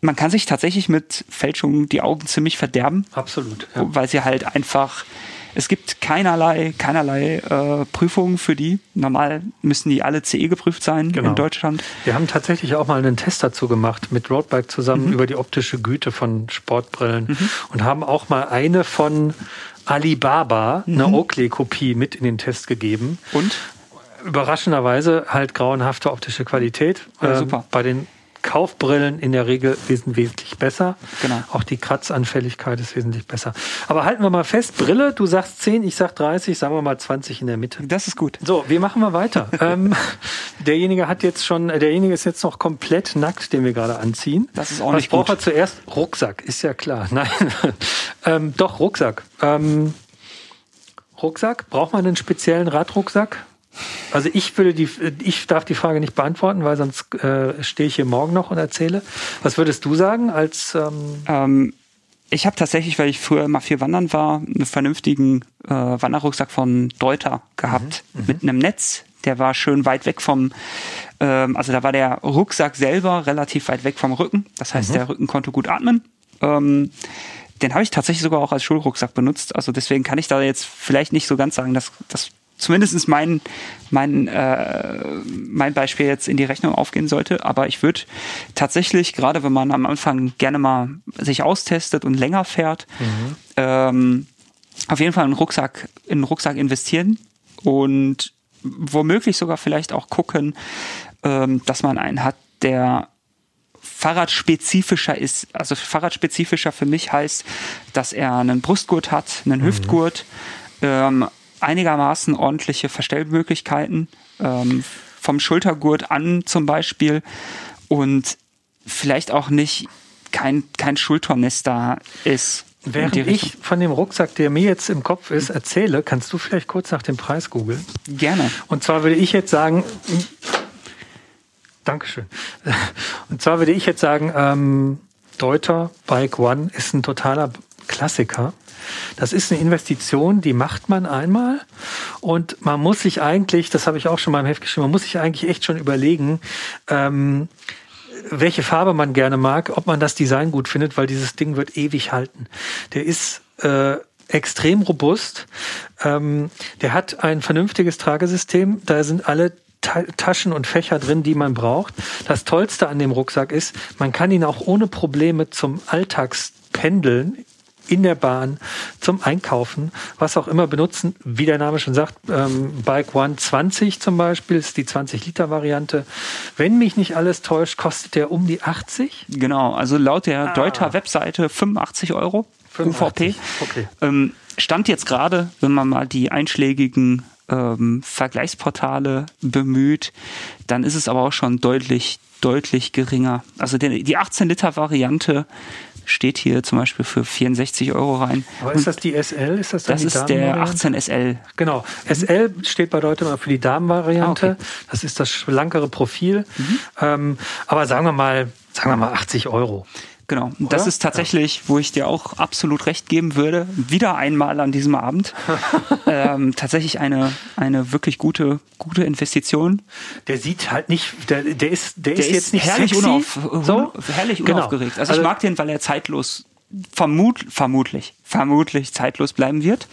Speaker 3: man kann sich tatsächlich mit Fälschungen die Augen ziemlich verderben.
Speaker 2: Absolut.
Speaker 3: Ja. Weil sie halt einfach es gibt keinerlei, keinerlei äh, Prüfungen für die. Normal müssen die alle CE geprüft sein genau. in Deutschland.
Speaker 2: Wir haben tatsächlich auch mal einen Test dazu gemacht mit Roadbike zusammen mhm. über die optische Güte von Sportbrillen mhm. und haben auch mal eine von Alibaba, mhm. eine Oakley-Kopie mit in den Test gegeben.
Speaker 3: Und?
Speaker 2: Überraschenderweise halt grauenhafte optische Qualität.
Speaker 3: Ja, super.
Speaker 2: Ähm, bei den Kaufbrillen in der Regel wesentlich besser.
Speaker 3: Genau.
Speaker 2: Auch die Kratzanfälligkeit ist wesentlich besser. Aber halten wir mal fest, Brille, du sagst 10, ich sag 30, sagen wir mal 20 in der Mitte.
Speaker 3: Das ist gut.
Speaker 2: So, wie machen wir weiter? ähm, derjenige hat jetzt schon, derjenige ist jetzt noch komplett nackt, den wir gerade anziehen.
Speaker 3: Das ist auch nicht
Speaker 2: Was braucht er zuerst? Rucksack, ist ja klar. Nein, ähm, doch, Rucksack. Ähm, Rucksack, braucht man einen speziellen Radrucksack? Also ich würde die, ich darf die Frage nicht beantworten, weil sonst äh, stehe ich hier morgen noch und erzähle. Was würdest du sagen als?
Speaker 3: Ähm ähm, ich habe tatsächlich, weil ich früher mal viel wandern war, einen vernünftigen äh, Wanderrucksack von Deuter gehabt mhm, mhm, mit einem Netz. Der war schön weit weg vom, ähm, also da war der Rucksack selber relativ weit weg vom Rücken. Das heißt, mhm. der Rücken konnte gut atmen. Ähm, den habe ich tatsächlich sogar auch als Schulrucksack benutzt. Also deswegen kann ich da jetzt vielleicht nicht so ganz sagen, dass das zumindest mein, mein, äh, mein Beispiel jetzt in die Rechnung aufgehen sollte. Aber ich würde tatsächlich, gerade wenn man am Anfang gerne mal sich austestet und länger fährt, mhm. ähm, auf jeden Fall einen Rucksack, in einen Rucksack investieren und womöglich sogar vielleicht auch gucken, ähm, dass man einen hat, der fahrradspezifischer ist. Also fahrradspezifischer für mich heißt, dass er einen Brustgurt hat, einen mhm. Hüftgurt, ähm, einigermaßen ordentliche Verstellmöglichkeiten, ähm, vom Schultergurt an zum Beispiel und vielleicht auch nicht kein, kein Schultornester ist.
Speaker 2: Während ich von dem Rucksack, der mir jetzt im Kopf ist, erzähle, kannst du vielleicht kurz nach dem Preis googeln?
Speaker 3: Gerne.
Speaker 2: Und zwar würde ich jetzt sagen, Dankeschön. Und zwar würde ich jetzt sagen, ähm, Deuter Bike One ist ein totaler Klassiker. Das ist eine Investition, die macht man einmal und man muss sich eigentlich, das habe ich auch schon mal im Heft geschrieben, man muss sich eigentlich echt schon überlegen, ähm, welche Farbe man gerne mag, ob man das Design gut findet, weil dieses Ding wird ewig halten. Der ist äh, extrem robust. Ähm, der hat ein vernünftiges Tragesystem. Da sind alle Taschen und Fächer drin, die man braucht. Das Tollste an dem Rucksack ist, man kann ihn auch ohne Probleme zum Alltagspendeln in der Bahn, zum Einkaufen, was auch immer benutzen. Wie der Name schon sagt, ähm, Bike One 20 zum Beispiel ist die 20-Liter-Variante. Wenn mich nicht alles täuscht, kostet der um die 80.
Speaker 3: Genau, also laut der ah. Deuter Webseite 85 Euro 85. UVP. Okay. Ähm, stand jetzt gerade, wenn man mal die einschlägigen ähm, Vergleichsportale bemüht, dann ist es aber auch schon deutlich, deutlich geringer. Also die, die 18 Liter Variante steht hier zum Beispiel für 64 Euro rein.
Speaker 2: Aber ist das die SL? Ist das,
Speaker 3: das die ist der 18 SL.
Speaker 2: Genau. SL steht bei Leute mal für die Damenvariante. Ah, okay. Das ist das schlankere Profil. Mhm. Ähm, aber sagen wir mal, sagen wir mal 80 Euro.
Speaker 3: Genau. Und das ist tatsächlich, wo ich dir auch absolut recht geben würde, wieder einmal an diesem Abend, ähm, tatsächlich eine, eine wirklich gute, gute Investition.
Speaker 2: Der sieht halt nicht, der, der ist, der,
Speaker 3: Der
Speaker 2: ist jetzt nicht
Speaker 3: herrlich,
Speaker 2: sexy.
Speaker 3: unauf,
Speaker 2: so?
Speaker 3: herrlich
Speaker 2: Genau.
Speaker 3: unaufgeregt. Also,
Speaker 2: Also-
Speaker 3: ich mag den, weil er zeitlos, vermut, vermutlich, vermutlich zeitlos bleiben wird.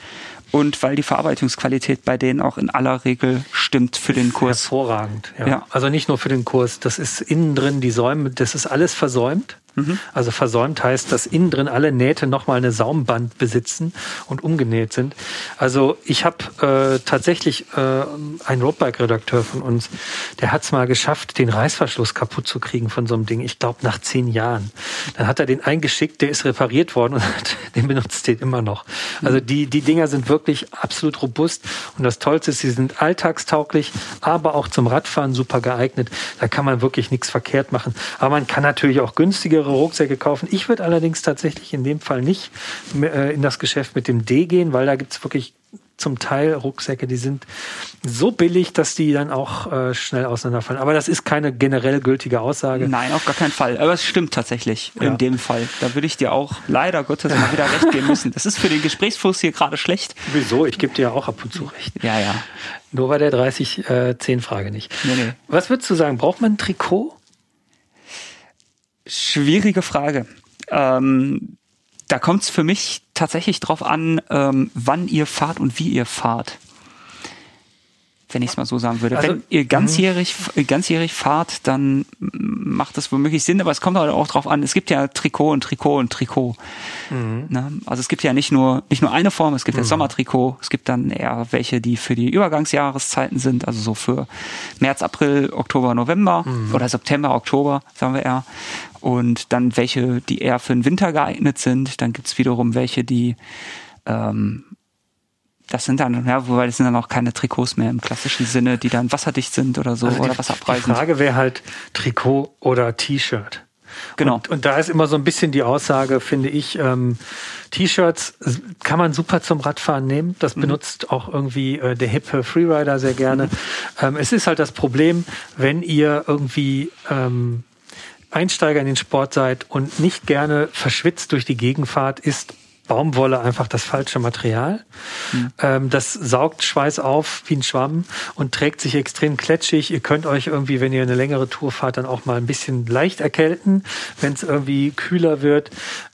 Speaker 3: Und weil die Verarbeitungsqualität bei denen auch in aller Regel stimmt für den Kurs.
Speaker 2: Hervorragend. Ja.
Speaker 3: Ja.
Speaker 2: Also nicht nur für den Kurs. Das ist innen drin die Säume, das ist alles versäumt.
Speaker 3: Mhm.
Speaker 2: Also versäumt heißt, dass innen drin alle Nähte nochmal eine Saumband besitzen und umgenäht sind. Also ich habe äh, tatsächlich äh, einen Roadbike-Redakteur von uns, der hat es mal geschafft, den Reißverschluss kaputt zu kriegen von so einem Ding. Ich glaube nach zehn Jahren. Dann hat er den eingeschickt, der ist repariert worden und hat, den benutzt den immer noch. Also die, die Dinger sind wirklich absolut robust und das Tollste ist, sie sind alltagstauglich, aber auch zum Radfahren super geeignet. Da kann man wirklich nichts verkehrt machen. Aber man kann natürlich auch günstigere Rucksäcke kaufen. Ich würde allerdings tatsächlich in dem Fall nicht äh, in das Geschäft mit dem D gehen, weil da gibt's wirklich zum Teil Rucksäcke, die sind so billig, dass die dann auch äh, schnell auseinanderfallen. Aber das ist keine generell gültige Aussage.
Speaker 3: Nein, auf gar keinen Fall. Aber es stimmt tatsächlich
Speaker 2: Ja.
Speaker 3: in dem Fall. Da würde ich dir auch leider Gottes mal wieder recht geben müssen. Das ist für den Gesprächsfluss hier gerade schlecht.
Speaker 2: Wieso? Ich gebe dir ja auch ab und zu recht.
Speaker 3: Ja, ja.
Speaker 2: Nur bei der 30-10-Frage nicht.
Speaker 3: Nee, nee.
Speaker 2: Was würdest du sagen? Braucht man ein Trikot?
Speaker 3: Schwierige Frage. Ähm, da kommt es für mich tatsächlich drauf an, ähm, wann ihr fahrt und wie ihr fahrt. Wenn ich es mal so sagen würde.
Speaker 2: Also,
Speaker 3: Wenn ihr ganzjährig, ganzjährig fahrt, dann macht das womöglich Sinn, aber es kommt halt auch drauf an, es gibt ja Trikot und Trikot und Trikot. Ne? Also es gibt ja nicht nur, nicht nur eine Form, es gibt ja Sommertrikot, es gibt dann eher welche, die für die Übergangsjahreszeiten sind, also so für März, April, Oktober, November oder September, Oktober, sagen wir eher. Und dann welche, die eher für den Winter geeignet sind. Dann gibt's wiederum welche, die ähm, das sind dann, ja, wobei das sind dann auch keine Trikots mehr im klassischen Sinne, die dann wasserdicht sind oder so
Speaker 2: Also
Speaker 3: oder
Speaker 2: die, die
Speaker 3: wasserabweisend.
Speaker 2: Frage wäre halt Trikot oder T-Shirt.
Speaker 3: Genau.
Speaker 2: Und, und da ist immer so ein bisschen die Aussage, finde ich, ähm, T-Shirts kann man super zum Radfahren nehmen. Das
Speaker 3: Mhm.
Speaker 2: benutzt auch irgendwie äh, der hippe Freerider sehr gerne.
Speaker 3: Mhm.
Speaker 2: Ähm, es ist halt das Problem, wenn ihr irgendwie ähm, Einsteiger in den Sport seid und nicht gerne verschwitzt durch die Gegend fahrt, ist Baumwolle einfach das falsche Material. Ähm, das saugt Schweiß auf wie ein Schwamm und trägt sich extrem kletschig. Ihr könnt euch irgendwie, wenn ihr eine längere Tour fahrt, dann auch mal ein bisschen leicht erkälten, wenn es irgendwie kühler wird.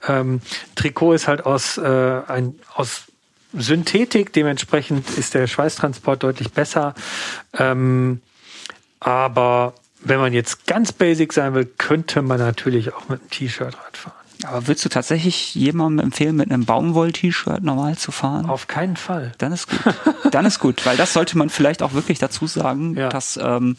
Speaker 2: Ähm, Trikot ist halt aus, äh, ein, aus Synthetik, dementsprechend ist der Schweißtransport deutlich besser. Ähm, aber wenn man jetzt ganz basic sein will, könnte man natürlich auch mit einem T-Shirt Radfahren.
Speaker 3: Aber würdest du tatsächlich jemandem empfehlen, mit einem Baumwoll-T-Shirt normal zu fahren?
Speaker 2: Auf keinen Fall.
Speaker 3: Dann ist gut. Dann ist gut, weil das sollte man vielleicht auch wirklich dazu sagen,
Speaker 2: Ja.
Speaker 3: dass ähm,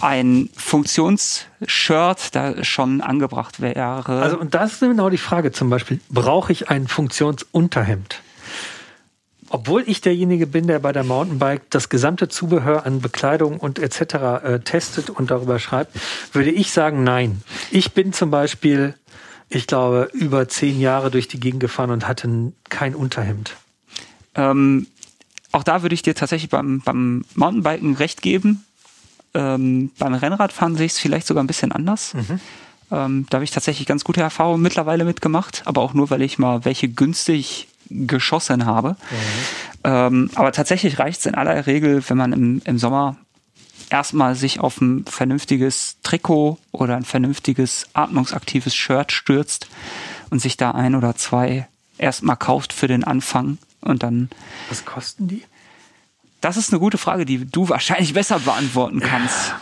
Speaker 3: ein Funktionsshirt da schon angebracht wäre.
Speaker 2: Also, und das ist genau die Frage zum Beispiel, brauche ich ein Funktionsunterhemd? Obwohl ich derjenige bin, der bei der Mountainbike das gesamte Zubehör an Bekleidung und etc. Äh, testet und darüber schreibt, würde ich sagen, nein. Ich bin zum Beispiel, ich glaube, über zehn Jahre durch die Gegend gefahren und hatte kein Unterhemd.
Speaker 3: Ähm, auch da würde ich dir tatsächlich beim, beim Mountainbiken recht geben. Ähm, beim Rennradfahren sehe ich es vielleicht sogar ein bisschen anders. Ähm, da habe ich tatsächlich ganz gute Erfahrungen mittlerweile mitgemacht, aber auch nur, weil ich mal welche günstig geschossen habe. Ähm, aber tatsächlich reicht es in aller Regel, wenn man im, im Sommer erstmal sich auf ein vernünftiges Trikot oder ein vernünftiges atmungsaktives Shirt stürzt und sich da ein oder zwei erstmal kauft für den Anfang und dann
Speaker 2: Was kosten die?
Speaker 3: das ist eine gute Frage, die du wahrscheinlich besser beantworten kannst.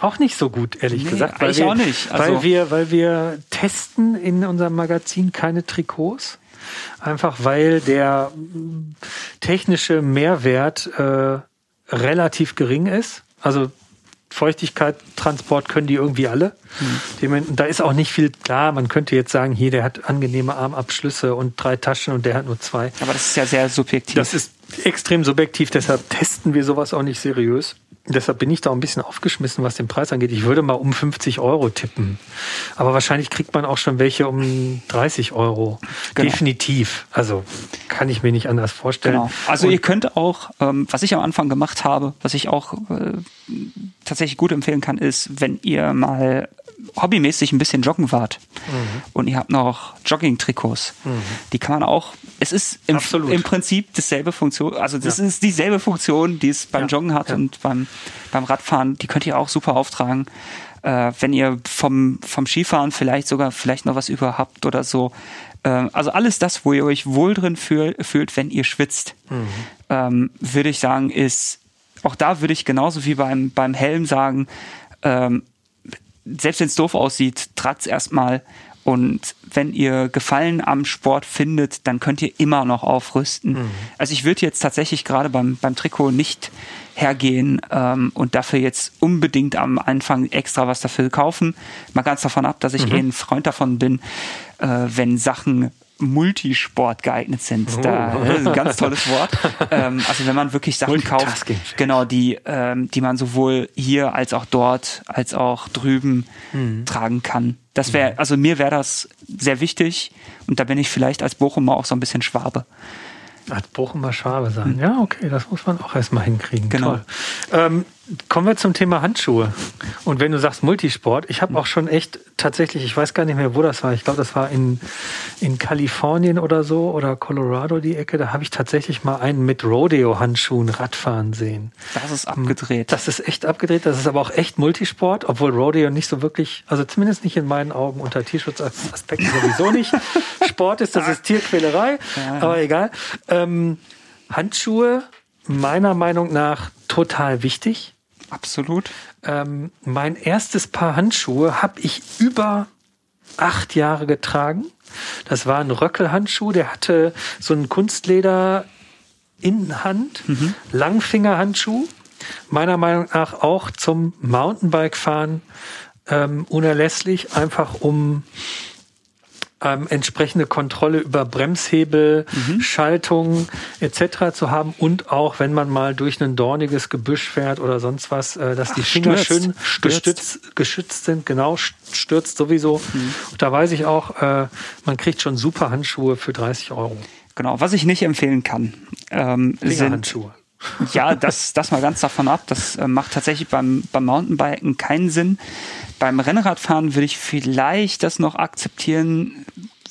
Speaker 2: Auch nicht so gut, ehrlich
Speaker 3: Nee,
Speaker 2: gesagt.
Speaker 3: ich
Speaker 2: wir,
Speaker 3: auch nicht. Also-
Speaker 2: weil, wir, weil wir testen in unserem Magazin keine Trikots. Einfach weil der technische Mehrwert äh, relativ gering ist. Also Feuchtigkeit, Transport können die irgendwie alle. Dem- Da ist auch nicht viel klar. Man könnte jetzt sagen, hier, der hat angenehme Armabschlüsse und drei Taschen und der hat nur zwei.
Speaker 3: Aber das ist ja sehr subjektiv.
Speaker 2: Das ist extrem subjektiv, deshalb testen wir sowas auch nicht seriös. Deshalb bin ich da ein bisschen aufgeschmissen, was den Preis angeht. Ich würde mal um 50 Euro tippen. Aber wahrscheinlich kriegt man auch schon welche um 30 Euro.
Speaker 3: Genau.
Speaker 2: Definitiv. Also kann ich mir nicht anders vorstellen.
Speaker 3: Genau. Also
Speaker 2: Und
Speaker 3: ihr könnt auch, ähm, was ich am Anfang gemacht habe, was ich auch äh, tatsächlich gut empfehlen kann, ist, wenn ihr mal hobbymäßig ein bisschen joggen wart mhm. und ihr habt noch Jogging-Trikots, mhm. die kann man auch, es ist im, im Prinzip dasselbe Funktion, also das ja. ist dieselbe Funktion, die es beim ja. Joggen hat ja. und beim, beim Radfahren, die könnt ihr auch super auftragen. Äh, wenn ihr vom, vom Skifahren vielleicht sogar vielleicht noch was über habt oder so. Äh, also alles das, wo ihr euch wohl drin fühl, fühlt, wenn ihr schwitzt, mhm. ähm, würde ich sagen, ist, auch da würde ich genauso wie beim, beim Helm sagen, ähm, selbst wenn es doof aussieht, tragt's erstmal. Und wenn ihr Gefallen am Sport findet, dann könnt ihr immer noch aufrüsten. Mhm. Also ich würde jetzt tatsächlich gerade beim, beim Trikot nicht hergehen ähm, und dafür jetzt unbedingt am Anfang extra was dafür kaufen. Mal ganz davon ab, dass ich mhm. eh ein Freund davon bin, äh, wenn Sachen Multisport geeignet sind. Oh. Da, das ist ein ganz tolles Wort. ähm, also wenn man wirklich Sachen kauft, genau, die, ähm, die man sowohl hier als auch dort, als auch drüben mhm. tragen kann. Das wäre, mhm. also mir wäre das sehr wichtig und da bin ich vielleicht als Bochumer auch so ein bisschen Schwabe.
Speaker 2: Als Bochumer Schwabe sein. Mhm. Ja, okay, das muss man auch erstmal hinkriegen. Genau. Ähm, Kommen wir zum Thema Handschuhe. Und wenn du sagst Multisport, ich habe auch schon echt tatsächlich, ich weiß gar nicht mehr, wo das war. Ich glaube, das war in, in Kalifornien oder so oder Colorado die Ecke. Da habe ich tatsächlich mal einen mit Rodeo-Handschuhen Radfahren sehen.
Speaker 3: Das ist abgedreht.
Speaker 2: Das ist echt abgedreht. Das ist aber auch echt Multisport, obwohl Rodeo nicht so wirklich, also zumindest nicht in meinen Augen unter Tierschutzaspekten sowieso nicht. Sport ist, das ist Tierquälerei, ja. aber egal. Ähm, Handschuhe meiner Meinung nach total wichtig
Speaker 3: Absolut.
Speaker 2: Ähm, mein erstes Paar Handschuhe habe ich über acht Jahre getragen. Das war ein Röckelhandschuh, der hatte so ein Kunstleder Innenhand, mhm. Langfingerhandschuh. Meiner Meinung nach auch zum Mountainbike-Fahren ähm, unerlässlich, einfach um ähm, entsprechende Kontrolle über Bremshebel, mhm. Schaltung etc. zu haben und auch, wenn man mal durch ein dorniges Gebüsch fährt oder sonst was, äh, dass Ach, die Finger stürzt. schön gestützt, geschützt sind. Genau, stürzt sowieso. Mhm. Und da weiß ich auch, äh, man kriegt schon super Handschuhe für 30 Euro.
Speaker 3: Genau, was ich nicht empfehlen kann, ähm, sind
Speaker 2: Handschuhe.
Speaker 3: Ja, das, das mal ganz davon ab. Das äh, macht tatsächlich beim, beim Mountainbiken keinen Sinn. Beim Rennradfahren würde ich vielleicht das noch akzeptieren,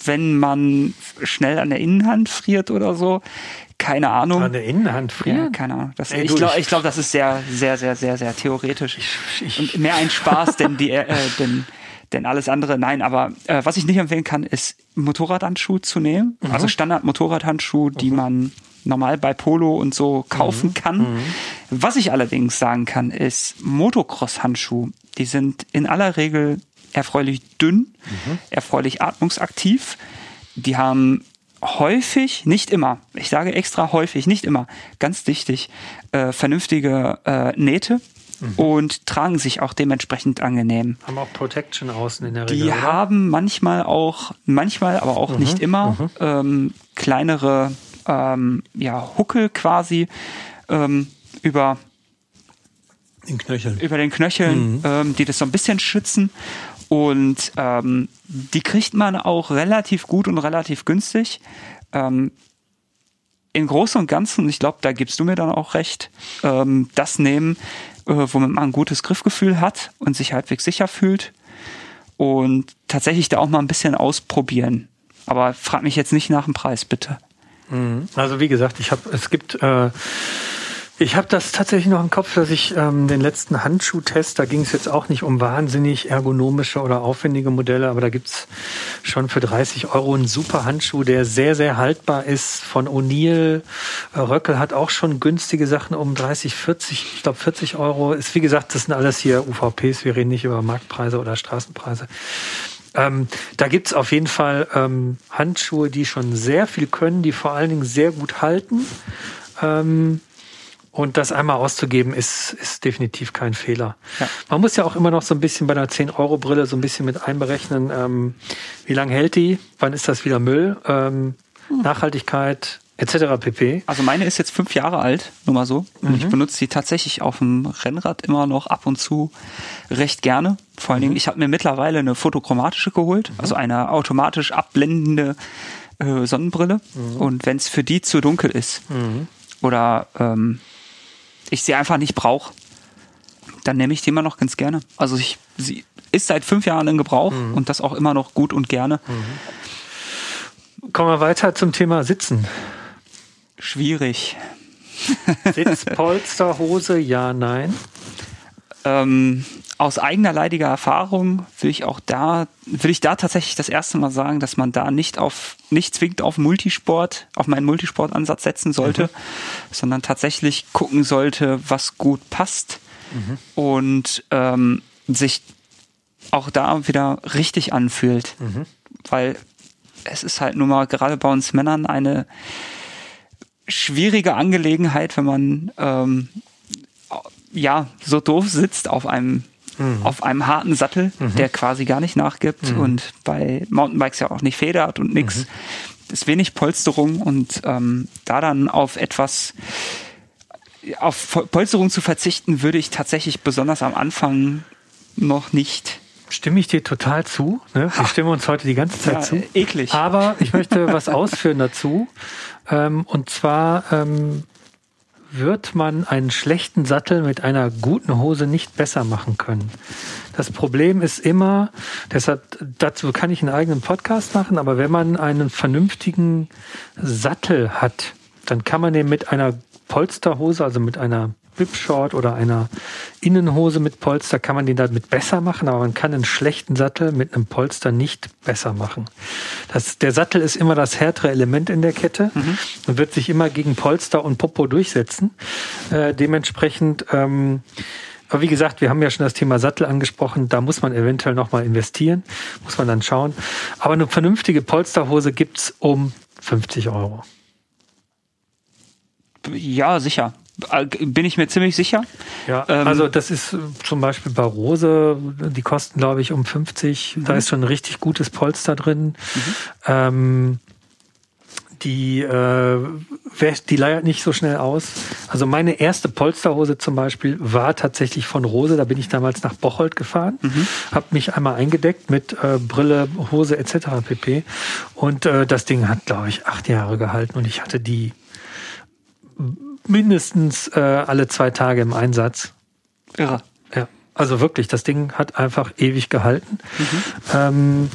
Speaker 3: wenn man schnell an der Innenhand friert oder so. Keine Ahnung.
Speaker 2: An der Innenhand friert?
Speaker 3: Ja, keine Ahnung. Das, Ey, ich glaube, ich glaub, das ist sehr, sehr, sehr, sehr, sehr theoretisch. Ich, ich, Und mehr ein Spaß, denn die, äh, denn, denn alles andere, nein, aber äh, was ich nicht empfehlen kann, ist Motorradhandschuhe zu nehmen. Mhm. Also Standard-Motorradhandschuhe, die mhm. man normal bei Polo und so kaufen mhm. kann. Mhm. Was ich allerdings sagen kann, ist Motocross-Handschuhe. Die sind in aller Regel erfreulich dünn, mhm. erfreulich atmungsaktiv. Die haben häufig, nicht immer, ich sage extra häufig, nicht immer, ganz dichtig, äh, vernünftige äh, Nähte. Mhm. Und tragen sich auch dementsprechend angenehm.
Speaker 2: Haben auch Protection außen in der Regel.
Speaker 3: Die oder? haben manchmal auch, manchmal, aber auch mhm. nicht immer, mhm. ähm, kleinere ähm, ja, Huckel quasi ähm, über
Speaker 2: den Knöcheln.
Speaker 3: Über den Knöcheln, mhm. ähm, die das so ein bisschen schützen. Und ähm, die kriegt man auch relativ gut und relativ günstig. Ähm, Im Großen und Ganzen, ich glaube, da gibst du mir dann auch recht, ähm, das nehmen, äh, womit man ein gutes Griffgefühl hat und sich halbwegs sicher fühlt. Und tatsächlich da auch mal ein bisschen ausprobieren. Aber frag mich jetzt nicht nach dem Preis, bitte.
Speaker 2: Mhm. Also wie gesagt, ich habe, es gibt äh, ich habe das tatsächlich noch im Kopf, dass ich ähm, den letzten Handschuhtest, da ging es jetzt auch nicht um wahnsinnig ergonomische oder aufwendige Modelle, aber da gibt's schon für 30 Euro einen super Handschuh, der sehr, sehr haltbar ist. Von O'Neill. Äh, Röckel hat auch schon günstige Sachen um 30, 40, ich glaube 40 Euro. Ist wie gesagt, das sind alles hier UVPs, wir reden nicht über Marktpreise oder Straßenpreise. Ähm, da gibt's auf jeden Fall ähm, Handschuhe, die schon sehr viel können, die vor allen Dingen sehr gut halten. Ähm, und das einmal auszugeben, ist, ist definitiv kein Fehler. Ja. Man muss ja auch immer noch so ein bisschen bei einer 10-Euro-Brille so ein bisschen mit einberechnen, ähm, wie lange hält die, wann ist das wieder Müll, ähm, hm. Nachhaltigkeit etc. pp.
Speaker 3: Also meine ist jetzt fünf Jahre alt, nur mal so. Und mhm. ich benutze die tatsächlich auf dem Rennrad immer noch ab und zu recht gerne. Vor allen mhm. Dingen, ich habe mir mittlerweile eine fotochromatische geholt, mhm. also eine automatisch abblendende äh, Sonnenbrille. Mhm. Und wenn es für die zu dunkel ist mhm. oder ähm, ich sie einfach nicht brauche, dann nehme ich die immer noch ganz gerne. Also ich, sie ist seit fünf Jahren in Gebrauch mhm. und das auch immer noch gut und gerne.
Speaker 2: Mhm. Kommen wir weiter zum Thema Sitzen.
Speaker 3: Schwierig.
Speaker 2: Sitzpolsterhose, ja, nein.
Speaker 3: Ähm, aus eigener leidiger Erfahrung will ich auch da, will ich da tatsächlich das erste Mal sagen, dass man da nicht auf, nicht zwingend auf Multisport, auf meinen Multisportansatz setzen sollte, mhm. sondern tatsächlich gucken sollte, was gut passt mhm. und ähm, sich auch da wieder richtig anfühlt. Mhm. Weil es ist halt nun mal gerade bei uns Männern eine schwierige Angelegenheit, wenn man ähm, ja so doof sitzt auf einem mhm. auf einem harten Sattel, mhm. der quasi gar nicht nachgibt mhm. und bei Mountainbikes ja auch nicht federt und nix. Mhm. Ist wenig Polsterung und ähm, da dann auf etwas auf Polsterung zu verzichten, würde ich tatsächlich besonders am Anfang noch nicht
Speaker 2: Stimme ich dir total zu. Ne? Wir stimmen uns heute die ganze Zeit ja, zu.
Speaker 3: Eklig.
Speaker 2: Aber ich möchte was ausführen dazu. Ähm, und zwar ähm, wird man einen schlechten Sattel mit einer guten Hose nicht besser machen können. Das Problem ist immer, deshalb dazu kann ich einen eigenen Podcast machen, aber wenn man einen vernünftigen Sattel hat, dann kann man den mit einer Polsterhose, also mit einer Whipshort oder einer Innenhose mit Polster kann man den damit besser machen, aber man kann einen schlechten Sattel mit einem Polster nicht besser machen. Das, der Sattel ist immer das härtere Element in der Kette mhm. und wird sich immer gegen Polster und Popo durchsetzen. Äh, dementsprechend ähm, aber wie gesagt, wir haben ja schon das Thema Sattel angesprochen. Da muss man eventuell nochmal investieren. Muss man dann schauen. Aber eine vernünftige Polsterhose gibt's um 50 Euro.
Speaker 3: Ja, sicher. Äh, bin ich mir ziemlich sicher.
Speaker 2: Ja, ähm, also das ist äh, zum Beispiel bei Rose, die kosten glaube ich um 50. Mhm. Da ist schon ein richtig gutes Polster drin. Mhm. Ähm, die, äh, die leiert nicht so schnell aus. Also meine erste Polsterhose zum Beispiel war tatsächlich von Rose. Da bin ich damals nach Bocholt gefahren, mhm. habe mich einmal eingedeckt mit äh, Brille, Hose etc. pp. Und äh, das Ding hat, glaube ich, acht Jahre gehalten und ich hatte die mindestens äh, alle zwei Tage im Einsatz.
Speaker 3: Irre.
Speaker 2: Ja. Also wirklich, das Ding hat einfach ewig gehalten. Mhm. Ähm,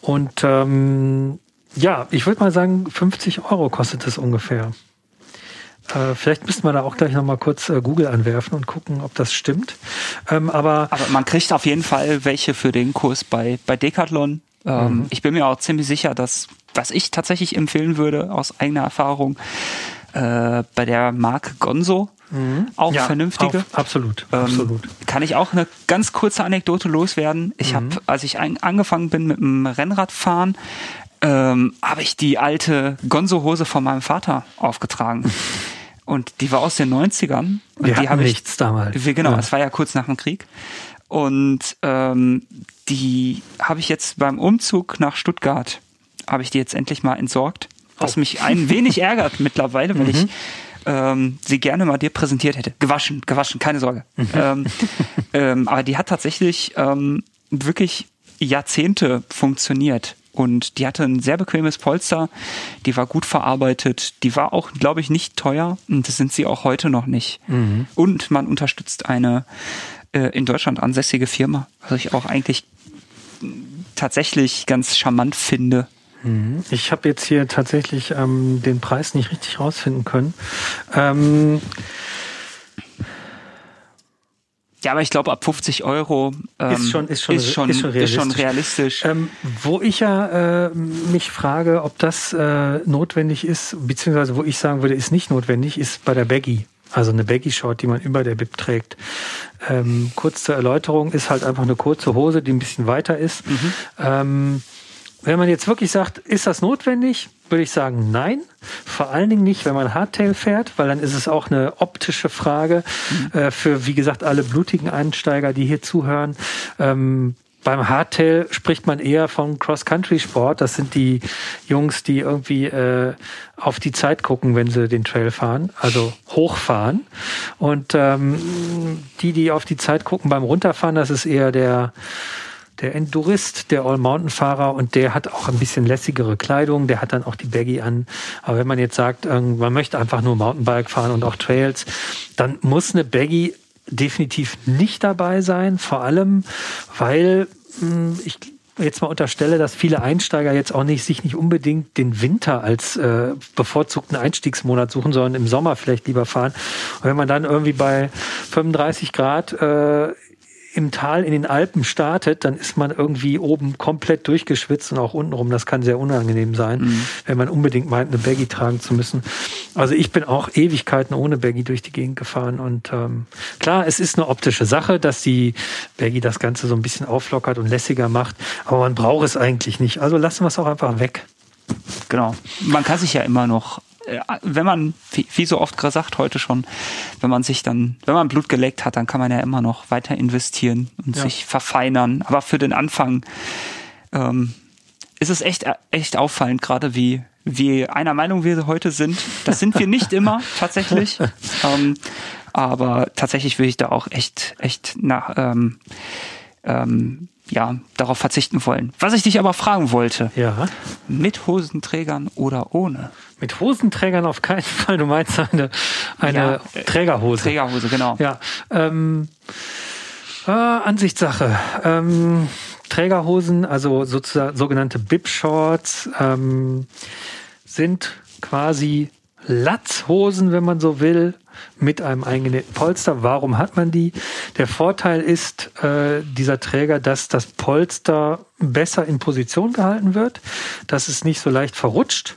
Speaker 2: und ähm, ja, ich würde mal sagen, 50 Euro kostet es ungefähr. Äh, vielleicht müssten wir da auch gleich nochmal kurz äh, Google anwerfen und gucken, ob das stimmt. Ähm, aber,
Speaker 3: aber man kriegt auf jeden Fall welche für den Kurs bei, bei Decathlon. Ähm, mhm. Ich bin mir auch ziemlich sicher, dass, was ich tatsächlich empfehlen würde, aus eigener Erfahrung, äh, bei der Marke Gonzo. Mhm. Auch ja, vernünftige. Auf,
Speaker 2: absolut, ähm, absolut.
Speaker 3: Kann ich auch eine ganz kurze Anekdote loswerden. Ich mhm. habe, als ich ein, angefangen bin mit dem Rennradfahren, ähm, habe ich die alte Gonzo-Hose von meinem Vater aufgetragen. Und die war aus den 90ern. Und
Speaker 2: Wir
Speaker 3: die
Speaker 2: ich nichts damals.
Speaker 3: Genau, es ja. war ja kurz nach dem Krieg. Und ähm, die habe ich jetzt beim Umzug nach Stuttgart, habe ich die jetzt endlich mal entsorgt was mich ein wenig ärgert mittlerweile, weil mhm. ich ähm, sie gerne mal dir präsentiert hätte. Gewaschen, gewaschen, keine Sorge. Mhm. Ähm, ähm, aber die hat tatsächlich ähm, wirklich Jahrzehnte funktioniert. Und die hatte ein sehr bequemes Polster, die war gut verarbeitet, die war auch, glaube ich, nicht teuer und das sind sie auch heute noch nicht. Mhm. Und man unterstützt eine äh, in Deutschland ansässige Firma, was ich auch eigentlich tatsächlich ganz charmant finde.
Speaker 2: Mhm. Ich habe jetzt hier tatsächlich ähm, den Preis nicht richtig rausfinden können. Ähm,
Speaker 3: ja, aber ich glaube, ab 50 Euro ähm, ist, schon, ist, schon, ist, schon, ist schon realistisch. Ist schon realistisch.
Speaker 2: Ähm, wo ich ja äh, mich frage, ob das äh, notwendig ist, beziehungsweise wo ich sagen würde, ist nicht notwendig, ist bei der Baggy. Also eine Baggy-Short, die man über der Bib trägt. Ähm, kurz zur Erläuterung, ist halt einfach eine kurze Hose, die ein bisschen weiter ist. Mhm. Ähm, wenn man jetzt wirklich sagt, ist das notwendig, würde ich sagen, nein. Vor allen Dingen nicht, wenn man Hardtail fährt, weil dann ist es auch eine optische Frage mhm. äh, für, wie gesagt, alle blutigen Einsteiger, die hier zuhören. Ähm, beim Hardtail spricht man eher vom Cross-Country-Sport. Das sind die Jungs, die irgendwie äh, auf die Zeit gucken, wenn sie den Trail fahren, also hochfahren. Und ähm, die, die auf die Zeit gucken beim Runterfahren, das ist eher der der Endurist, der All-Mountain-Fahrer und der hat auch ein bisschen lässigere Kleidung, der hat dann auch die Baggy an. Aber wenn man jetzt sagt, man möchte einfach nur Mountainbike fahren und auch Trails, dann muss eine Baggy definitiv nicht dabei sein, vor allem, weil hm, ich jetzt mal unterstelle, dass viele Einsteiger jetzt auch nicht sich nicht unbedingt den Winter als äh, bevorzugten Einstiegsmonat suchen, sondern im Sommer vielleicht lieber fahren. Und wenn man dann irgendwie bei 35 Grad äh, im Tal in den Alpen startet, dann ist man irgendwie oben komplett durchgeschwitzt und auch untenrum. Das kann sehr unangenehm sein, mhm. wenn man unbedingt meint, eine Baggy tragen zu müssen. Also ich bin auch Ewigkeiten ohne Baggy durch die Gegend gefahren und ähm, klar, es ist eine optische Sache, dass die Baggy das Ganze so ein bisschen auflockert und lässiger macht, aber man braucht es eigentlich nicht. Also lassen wir es auch einfach weg.
Speaker 3: Genau. Man kann sich ja immer noch wenn man, wie so oft gesagt heute schon, wenn man sich dann, wenn man Blut geleckt hat, dann kann man ja immer noch weiter investieren und ja. sich verfeinern. Aber für den Anfang ähm, ist es echt, echt auffallend, gerade wie, wie einer Meinung wir heute sind. Das sind wir nicht immer, tatsächlich. Ähm, aber tatsächlich will ich da auch echt, echt nach, ähm, ähm, ja, darauf verzichten wollen. Was ich dich aber fragen wollte.
Speaker 2: Ja.
Speaker 3: Mit Hosenträgern oder ohne?
Speaker 2: Mit Hosenträgern auf keinen Fall. Du meinst eine, eine ja, Trägerhose.
Speaker 3: Trägerhose, genau.
Speaker 2: Ja. Ähm, äh, Ansichtssache. Ähm, Trägerhosen, also sozusagen sogenannte Bib-Shorts, ähm, sind quasi Latzhosen, wenn man so will, mit einem eingenähten Polster. Warum hat man die? Der Vorteil ist äh, dieser Träger, dass das Polster besser in Position gehalten wird, dass es nicht so leicht verrutscht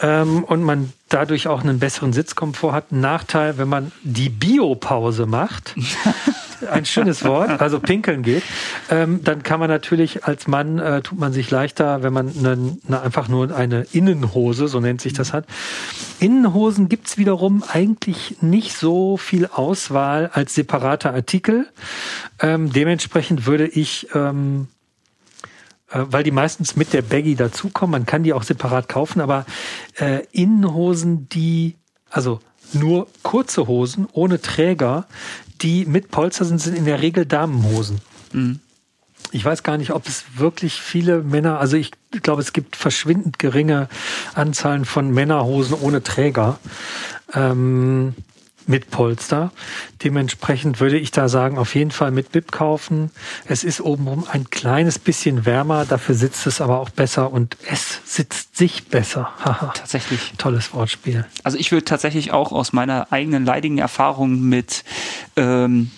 Speaker 2: ähm, und man dadurch auch einen besseren Sitzkomfort hat. Ein Nachteil, wenn man die Biopause macht, ein schönes Wort, also pinkeln geht, ähm, dann kann man natürlich als Mann, äh, tut man sich leichter, wenn man eine, eine, einfach nur eine Innenhose, so nennt sich das hat. Innenhosen gibt's wiederum eigentlich nicht so viel Auswahl als separater Artikel. Ähm, dementsprechend würde ich ähm, äh, weil die meistens mit der Baggy dazukommen. Man kann die auch separat kaufen, aber äh, Innenhosen, die, also nur kurze Hosen ohne Träger, die mit Polster sind, sind in der Regel Damenhosen. Mhm. Ich weiß gar nicht, ob es wirklich viele Männer, also ich glaube, es gibt verschwindend geringe Anzahlen von Männerhosen ohne Träger. Ähm, mit Polster. Dementsprechend würde ich da sagen, auf jeden Fall mit Bib kaufen. Es ist obenrum ein kleines bisschen wärmer, dafür sitzt es aber auch besser und es sitzt sich besser.
Speaker 3: tatsächlich.
Speaker 2: Tolles Wortspiel.
Speaker 3: Also ich würde tatsächlich auch aus meiner eigenen leidigen Erfahrung mit ähm,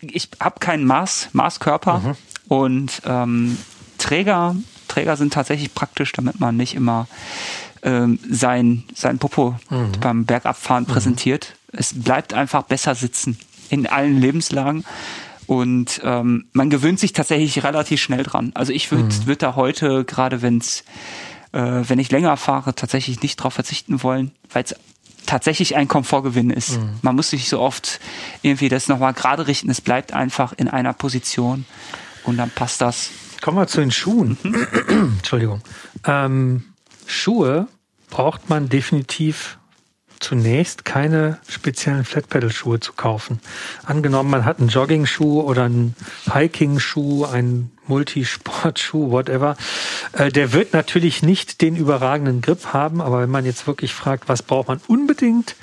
Speaker 3: ich habe keinen Maß, Maßkörper mhm. und ähm, Träger, Träger sind tatsächlich praktisch, damit man nicht immer ähm, sein, sein Popo mhm. beim Bergabfahren mhm. präsentiert. Es bleibt einfach besser sitzen in allen Lebenslagen. Und ähm, man gewöhnt sich tatsächlich relativ schnell dran. Also ich würde mhm. würd da heute, gerade wenn's, äh, wenn ich länger fahre, tatsächlich nicht drauf verzichten wollen, weil es tatsächlich ein Komfortgewinn ist. Mhm. Man muss sich so oft irgendwie das nochmal gerade richten. Es bleibt einfach in einer Position und dann passt das.
Speaker 2: Kommen wir zu den Schuhen. Mhm. Entschuldigung. Ähm, Schuhe braucht man definitiv zunächst keine speziellen Flatpedal-Schuhe zu kaufen. Angenommen, man hat einen Jogging-Schuh oder einen Hiking-Schuh, einen Multisportschuh, whatever. Äh, der wird natürlich nicht den überragenden Grip haben, aber wenn man jetzt wirklich fragt, was braucht man unbedingt,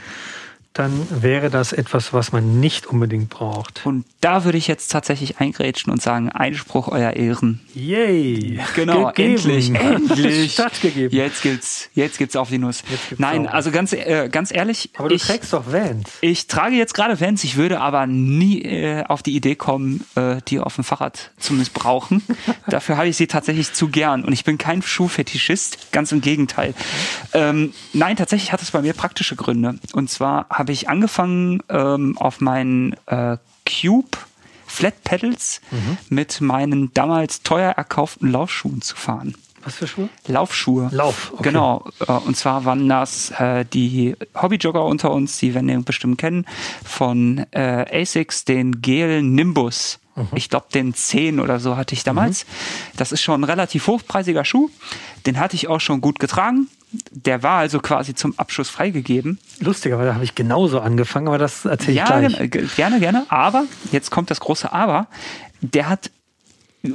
Speaker 2: dann wäre das etwas, was man nicht unbedingt braucht.
Speaker 3: Und da würde ich jetzt tatsächlich eingrätschen und sagen, Einspruch euer Ehren.
Speaker 2: Yay!
Speaker 3: Genau, Gegeben. endlich, endlich.
Speaker 2: Stattgegeben.
Speaker 3: Jetzt gibt's, jetzt gibt's auf die Nuss. Nein, auch. also ganz, äh, ganz ehrlich.
Speaker 2: Aber du ich, trägst doch Vans.
Speaker 3: Ich trage jetzt gerade Vans, ich würde aber nie äh, auf die Idee kommen, äh, die auf dem Fahrrad zu missbrauchen. Dafür habe ich sie tatsächlich zu gern und ich bin kein Schuhfetischist, ganz im Gegenteil. Ähm, nein, tatsächlich hat es bei mir praktische Gründe. Und zwar habe ich angefangen ähm, auf meinen äh, Cube Flat Pedals mhm. mit meinen damals teuer erkauften Laufschuhen zu fahren.
Speaker 2: Was für Schuhe?
Speaker 3: Laufschuhe.
Speaker 2: Lauf. Okay.
Speaker 3: Genau. Äh, und zwar waren das äh, die Hobbyjogger unter uns, die werden den bestimmt kennen, von äh, ASICS, den Gel Nimbus. Mhm. Ich glaube, den 10 oder so hatte ich damals. Mhm. Das ist schon ein relativ hochpreisiger Schuh. Den hatte ich auch schon gut getragen der war also quasi zum Abschluss freigegeben.
Speaker 2: Lustiger, weil da habe ich genauso angefangen, aber das erzähle ich ja,
Speaker 3: gleich. Gerne, gerne. Aber, jetzt kommt das große Aber, der hat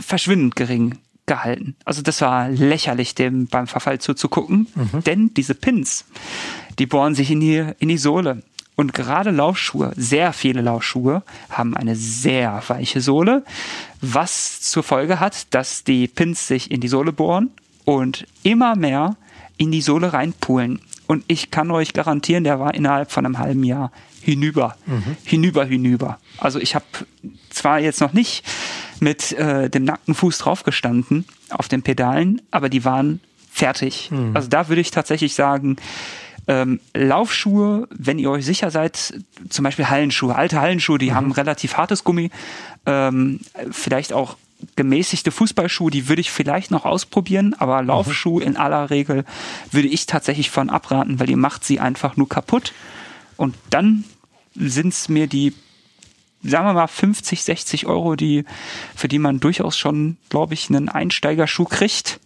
Speaker 3: verschwindend gering gehalten. Also das war lächerlich, dem beim Verfall zuzugucken, mhm. denn diese Pins, die bohren sich in die, in die Sohle. Und gerade Laufschuhe, sehr viele Laufschuhe, haben eine sehr weiche Sohle, was zur Folge hat, dass die Pins sich in die Sohle bohren und immer mehr in die Sohle reinpulen. Und ich kann euch garantieren, der war innerhalb von einem halben Jahr hinüber, mhm. hinüber, hinüber. Also ich habe zwar jetzt noch nicht mit äh, dem nackten Fuß draufgestanden auf den Pedalen, aber die waren fertig. Mhm. Also da würde ich tatsächlich sagen, ähm, Laufschuhe, wenn ihr euch sicher seid, zum Beispiel Hallenschuhe, alte Hallenschuhe, die mhm. haben relativ hartes Gummi, ähm, vielleicht auch gemäßigte Fußballschuhe, die würde ich vielleicht noch ausprobieren, aber mhm. Laufschuhe in aller Regel würde ich tatsächlich von abraten, weil ihr macht sie einfach nur kaputt und dann sind es mir die sagen wir mal 50, 60 Euro, die, für die man durchaus schon, glaube ich, einen Einsteigerschuh kriegt.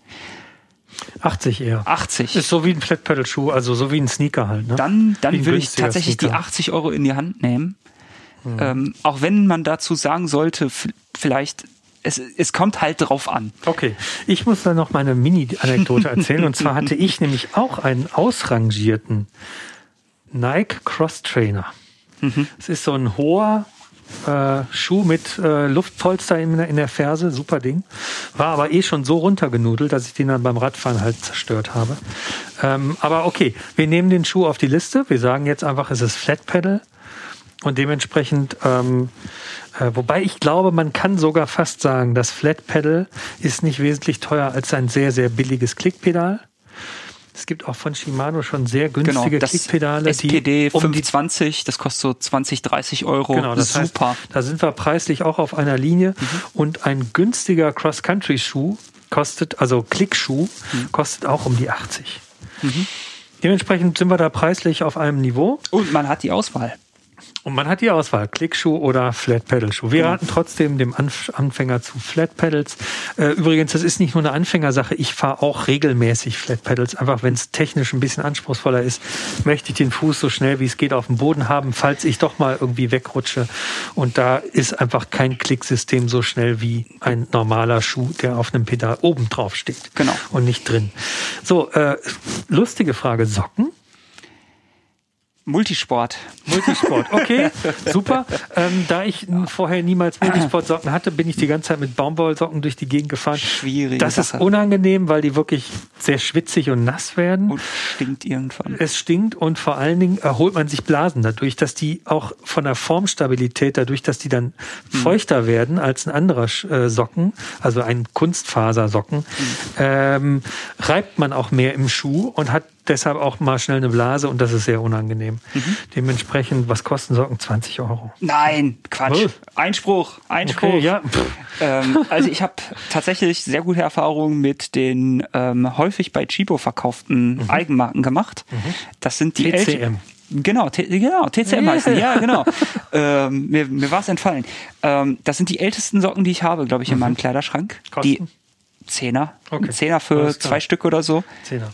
Speaker 2: 80 eher.
Speaker 3: 80.
Speaker 2: Ist so wie ein Flat Pedal Schuh, also so wie ein Sneaker halt. Ne?
Speaker 3: Dann, dann würde ich tatsächlich Sneaker. die 80 Euro in die Hand nehmen. Mhm. Ähm, auch wenn man dazu sagen sollte, vielleicht es, es kommt halt drauf an.
Speaker 2: Okay, ich muss da noch meine Mini-Anekdote erzählen. und zwar hatte ich nämlich auch einen ausrangierten Nike Cross Trainer. Mhm. Es ist so ein hoher äh, Schuh mit äh, Luftpolster in, in, der Ferse, super Ding. War aber eh schon so runtergenudelt, dass ich den dann beim Radfahren halt zerstört habe. Ähm, aber okay, wir nehmen den Schuh auf die Liste. Wir sagen jetzt einfach, es ist Flat Pedal. Und dementsprechend, ähm, äh, wobei ich glaube, man kann sogar fast sagen, das Flat Pedal ist nicht wesentlich teuer als ein sehr, sehr billiges Klickpedal. Es gibt auch von Shimano schon sehr günstige genau, das Klickpedale.
Speaker 3: SPD um 520, das kostet so 20, 30 Euro.
Speaker 2: Genau, das super. Heißt, da sind wir preislich auch auf einer Linie. Mhm. Und ein günstiger Cross-Country-Schuh kostet, also Klickschuh, mhm. kostet auch um die 80. Mhm. Dementsprechend sind wir da preislich auf einem Niveau.
Speaker 3: Und man hat die Auswahl.
Speaker 2: Und man hat die Auswahl, Klickschuh oder Flat Pedal Schuh. Wir raten trotzdem dem Anfänger zu Flat Pedals. Äh, übrigens, das ist nicht nur eine Anfängersache. Ich fahre auch regelmäßig Flat Pedals. Einfach, wenn es technisch ein bisschen anspruchsvoller ist, möchte ich den Fuß so schnell wie es geht auf dem Boden haben, falls ich doch mal irgendwie wegrutsche. Und da ist einfach kein Klicksystem so schnell wie ein normaler Schuh, der auf einem Pedal oben drauf steht.
Speaker 3: Genau.
Speaker 2: Und nicht drin. So, äh, lustige Frage. Socken?
Speaker 3: Multisport.
Speaker 2: Multisport, okay, super. Ähm, da ich vorher niemals Multisportsocken hatte, bin ich die ganze Zeit mit Baumwollsocken durch die Gegend gefahren.
Speaker 3: Schwierig.
Speaker 2: Das Sache. ist unangenehm, weil die wirklich sehr schwitzig und nass werden. Und
Speaker 3: stinkt irgendwann.
Speaker 2: Es stinkt und vor allen Dingen erholt man sich Blasen dadurch, dass die auch von der Formstabilität, dadurch, dass die dann hm. feuchter werden als ein anderer äh, Socken, also ein Kunstfasersocken, hm. ähm, reibt man auch mehr im Schuh und hat deshalb auch mal schnell eine Blase und das ist sehr unangenehm. Mhm. Dementsprechend, was kosten Socken? 20 Euro.
Speaker 3: Nein, Quatsch. Oh. Einspruch, Einspruch. Okay, ja. Ähm, also ich habe tatsächlich sehr gute Erfahrungen mit den ähm, häufig bei Chibo verkauften mhm. Eigenmarken gemacht. Mhm. Das sind die
Speaker 2: TCM.
Speaker 3: Genau, genau, TCM yeah. heißen Ja, genau. ähm, mir mir war es entfallen. Ähm, das sind die ältesten Socken, die ich habe, glaube ich, in mhm. meinem Kleiderschrank. Kosten? Die Zehner. Okay. Zehner für zwei Stück oder so.
Speaker 2: Zehner.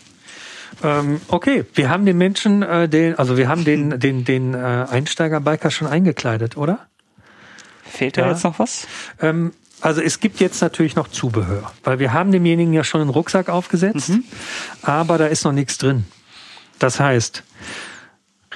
Speaker 2: Ähm, okay, wir haben den Menschen, äh, den, also wir haben den, den, den äh, Einsteigerbiker schon eingekleidet, oder?
Speaker 3: Fehlt da ja. jetzt noch was?
Speaker 2: Ähm, also es gibt jetzt natürlich noch Zubehör, weil wir haben demjenigen ja schon einen Rucksack aufgesetzt, mhm. aber da ist noch nichts drin. Das heißt,